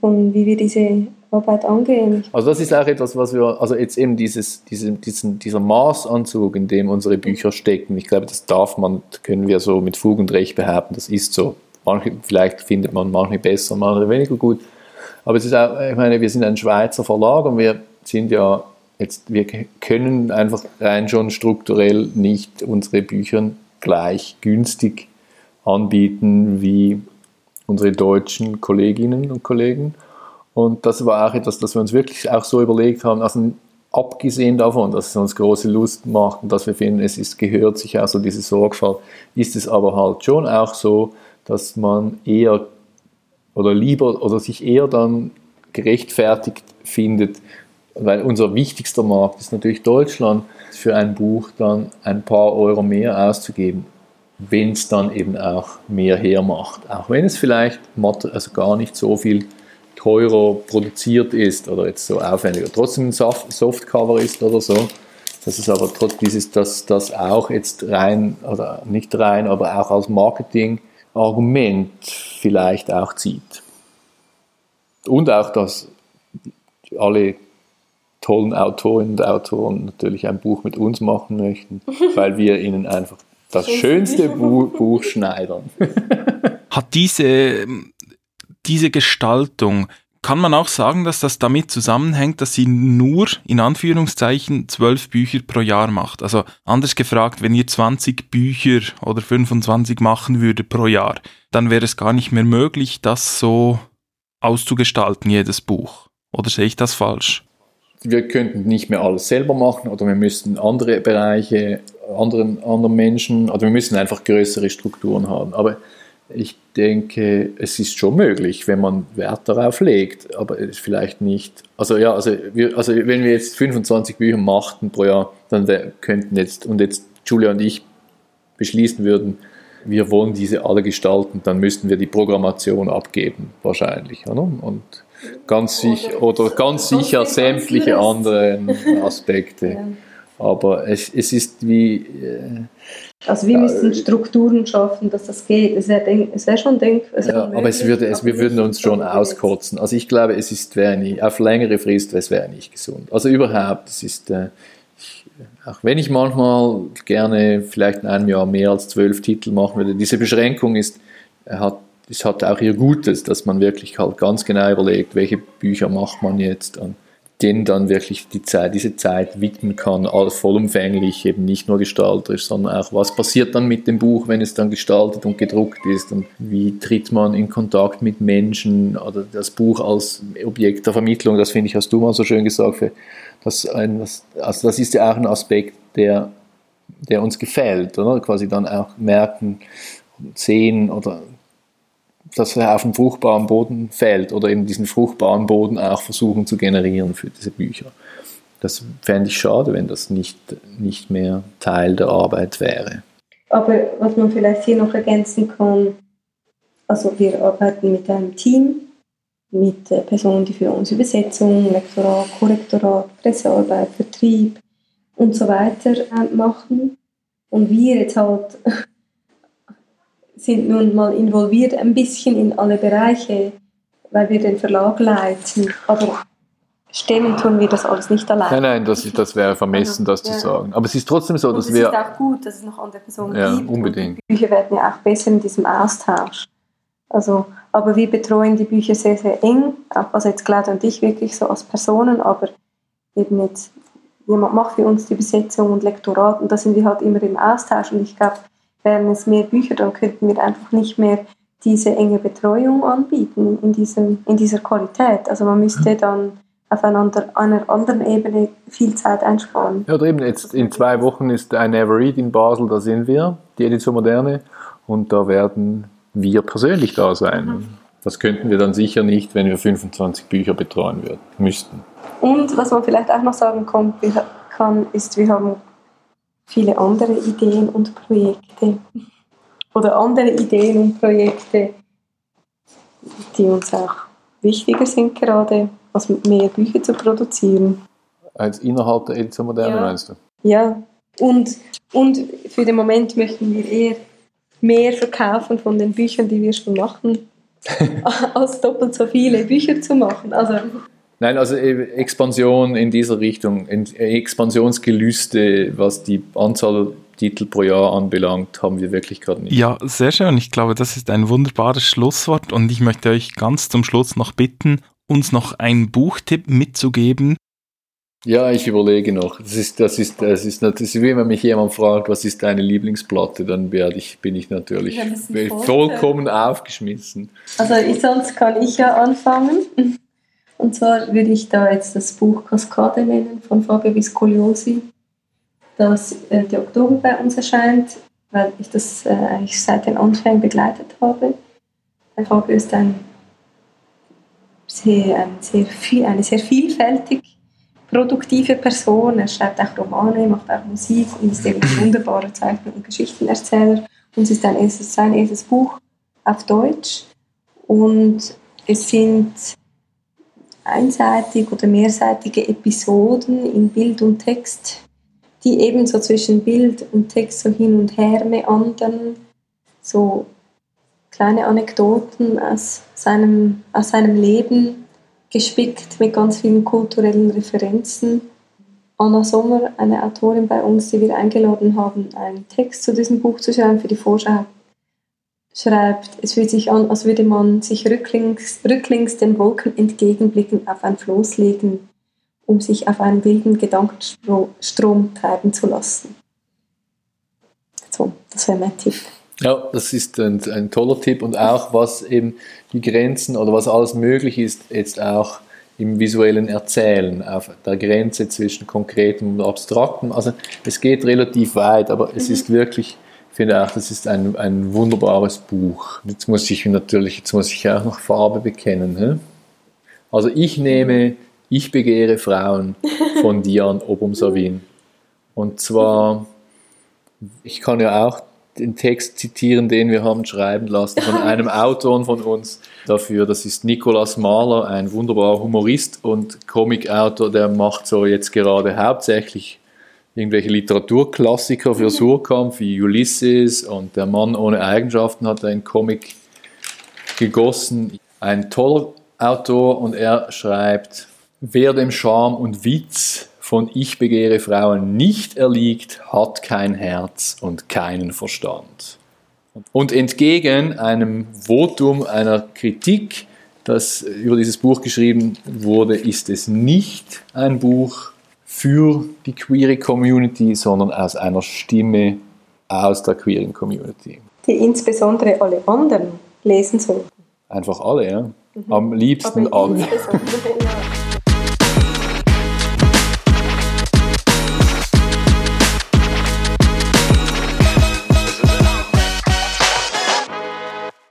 von, wie wir diese Arbeit angehen. Also das ist auch etwas, was wir, also jetzt eben dieses, diese, diesen, dieser Maßanzug, in dem unsere Bücher stecken, ich glaube, das darf man, können wir so mit Fug und Recht behaupten, das ist so. Manche, vielleicht findet man manche besser, manche weniger gut. Aber es ist auch, ich meine, wir sind ein Schweizer Verlag und wir sind ja jetzt, wir können einfach rein schon strukturell nicht unsere Bücher gleich günstig anbieten wie unsere deutschen Kolleginnen und Kollegen. Und das war auch etwas, das wir uns wirklich auch so überlegt haben, also abgesehen davon, dass es uns große Lust macht und dass wir finden, es ist, gehört sich auch so diese Sorgfalt, ist es aber halt schon auch so, dass man eher oder lieber oder sich eher dann gerechtfertigt findet, weil unser wichtigster Markt ist natürlich Deutschland, für ein Buch dann ein paar Euro mehr auszugeben, wenn es dann eben auch mehr hermacht. Auch wenn es vielleicht also gar nicht so viel teurer produziert ist oder jetzt so aufwendiger, trotzdem ein Softcover ist oder so. Das ist aber trotzdem dass das auch jetzt rein, oder nicht rein, aber auch als Marketing Argument vielleicht auch zieht. Und auch, dass alle tollen Autorinnen und Autoren natürlich ein Buch mit uns machen möchten, weil wir ihnen einfach das schönste Buch, Buch schneidern. Hat diese, diese Gestaltung kann man auch sagen, dass das damit zusammenhängt, dass sie nur in Anführungszeichen zwölf Bücher pro Jahr macht? Also anders gefragt, wenn ihr 20 Bücher oder 25 machen würde pro Jahr, dann wäre es gar nicht mehr möglich, das so auszugestalten, jedes Buch. Oder sehe ich das falsch? Wir könnten nicht mehr alles selber machen oder wir müssten andere Bereiche, anderen, anderen Menschen, oder wir müssen einfach größere Strukturen haben. Aber ich denke, es ist schon möglich, wenn man Wert darauf legt, aber vielleicht nicht. Also ja, also, wir, also wenn wir jetzt 25 Bücher machten pro Jahr, dann könnten jetzt, und jetzt Julia und ich beschließen würden, wir wollen diese alle gestalten, dann müssten wir die Programmation abgeben, wahrscheinlich. Oder? Und ganz sicher, oder ganz sicher sämtliche andere Aspekte. Aber es, es ist wie. Äh, also wir müssen Strukturen schaffen, dass das geht. Es wäre wär schon denk, es ja, aber es würde, es, wir würden uns schon auskotzen. Also ich glaube, es ist wäre nicht, auf längere Frist es wäre nicht gesund. Also überhaupt, es ist, äh, ich, auch wenn ich manchmal gerne vielleicht in einem Jahr mehr als zwölf Titel machen würde, diese Beschränkung ist, hat das hat auch ihr Gutes, dass man wirklich halt ganz genau überlegt, welche Bücher macht man jetzt und denen dann wirklich die Zeit, diese Zeit widmen kann, vollumfänglich, eben nicht nur gestalterisch, sondern auch, was passiert dann mit dem Buch, wenn es dann gestaltet und gedruckt ist und wie tritt man in Kontakt mit Menschen oder das Buch als Objekt der Vermittlung, das finde ich, hast du mal so schön gesagt, das, ein, also das ist ja auch ein Aspekt, der, der uns gefällt, oder? Quasi dann auch merken, sehen oder dass er auf dem fruchtbaren Boden fällt oder eben diesen fruchtbaren Boden auch versuchen zu generieren für diese Bücher. Das fände ich schade, wenn das nicht, nicht mehr Teil der Arbeit wäre. Aber was man vielleicht hier noch ergänzen kann, also wir arbeiten mit einem Team, mit Personen, die für uns Übersetzung, Lektorat, Korrektorat, Pressearbeit, Vertrieb und so weiter äh, machen. Und wir jetzt halt sind nun mal involviert ein bisschen in alle Bereiche, weil wir den Verlag leiten. Aber stemmen tun wir das alles nicht allein. Nein, nein, das, das wäre vermessen, das ja. zu sagen. Aber es ist trotzdem so, dass wir... Es ist auch gut, dass es noch andere Personen ja, gibt. unbedingt. die Bücher werden ja auch besser in diesem Austausch. Also, aber wir betreuen die Bücher sehr, sehr eng, auch also jetzt Claudia und ich wirklich so als Personen, aber eben jetzt jemand macht für uns die Besetzung und Lektorat und da sind wir halt immer im Austausch und ich glaube, wären es mehr Bücher, dann könnten wir einfach nicht mehr diese enge Betreuung anbieten in, diesem, in dieser Qualität. Also man müsste mhm. dann auf einer, einer anderen Ebene viel Zeit einsparen. Ja, oder eben jetzt in zwei Wochen ist ein Never Read in Basel, da sind wir, die Edition Moderne, und da werden wir persönlich da sein. Mhm. Das könnten wir dann sicher nicht, wenn wir 25 Bücher betreuen würden, müssten. Und was man vielleicht auch noch sagen kann, ist, wir haben viele andere Ideen und Projekte oder andere Ideen und Projekte, die uns auch wichtiger sind gerade, als mehr Bücher zu produzieren. Als innerhalb der Edition Moderne ja. meinst du? Ja, und, und für den Moment möchten wir eher mehr verkaufen von den Büchern, die wir schon machen, als doppelt so viele Bücher zu machen. Also Nein, also Expansion in dieser Richtung, Expansionsgelüste, was die Anzahl Titel pro Jahr anbelangt, haben wir wirklich gerade nicht. Ja, sehr schön. Ich glaube, das ist ein wunderbares Schlusswort und ich möchte euch ganz zum Schluss noch bitten, uns noch einen Buchtipp mitzugeben. Ja, ich überlege noch. Das ist, das ist, das ist, das ist wie wenn mich jemand fragt, was ist deine Lieblingsplatte, dann werde ich, bin ich natürlich vollkommen aufgeschmissen. Also sonst kann ich ja anfangen. Und zwar würde ich da jetzt das Buch Kaskade nennen von Fabio Viscogliosi, das Ende Oktober bei uns erscheint, weil ich das äh, eigentlich seit den Anfängen begleitet habe. Fabio ist ein sehr, ein sehr viel, eine sehr vielfältig produktive Person. Er schreibt auch Romane, macht auch Musik und ist eben ein wunderbarer Zeichner und Geschichtenerzähler. Und es ist ein erstes, sein erstes Buch auf Deutsch. Und es sind einseitig oder mehrseitige Episoden in Bild und Text, die ebenso zwischen Bild und Text so hin und her meandern, so kleine Anekdoten aus seinem, aus seinem Leben, gespickt mit ganz vielen kulturellen Referenzen. Anna Sommer, eine Autorin bei uns, die wir eingeladen haben, einen Text zu diesem Buch zu schreiben für die Vorschau, schreibt, es fühlt sich an, als würde man sich rücklings, rücklings den Wolken entgegenblicken auf ein Floß legen, um sich auf einen wilden Gedankenstrom treiben zu lassen. So, das wäre mein Tipp. Ja, das ist ein, ein, toller Tipp und auch was eben die Grenzen oder was alles möglich ist, jetzt auch im visuellen Erzählen, auf der Grenze zwischen konkretem und abstraktem. Also es geht relativ weit, aber es mhm. ist wirklich finde auch, das ist ein, ein wunderbares Buch. Jetzt muss ich natürlich, jetzt muss ich auch noch Farbe bekennen. He? Also ich nehme Ich begehre Frauen von Dian Obum-Savin. Und zwar, ich kann ja auch den Text zitieren, den wir haben schreiben lassen von einem Autor von uns dafür. Das ist Nicolas Mahler, ein wunderbarer Humorist und Comicautor, der macht so jetzt gerade hauptsächlich irgendwelche Literaturklassiker für Surkamp wie Ulysses und Der Mann ohne Eigenschaften hat einen Comic gegossen. Ein toller Autor und er schreibt, wer dem Charme und Witz von Ich begehre Frauen nicht erliegt, hat kein Herz und keinen Verstand. Und entgegen einem Votum einer Kritik, das über dieses Buch geschrieben wurde, ist es nicht ein Buch für die queere Community, sondern aus einer Stimme aus der queeren Community. Die insbesondere alle anderen lesen sollten. Einfach alle, ja. Am liebsten alle.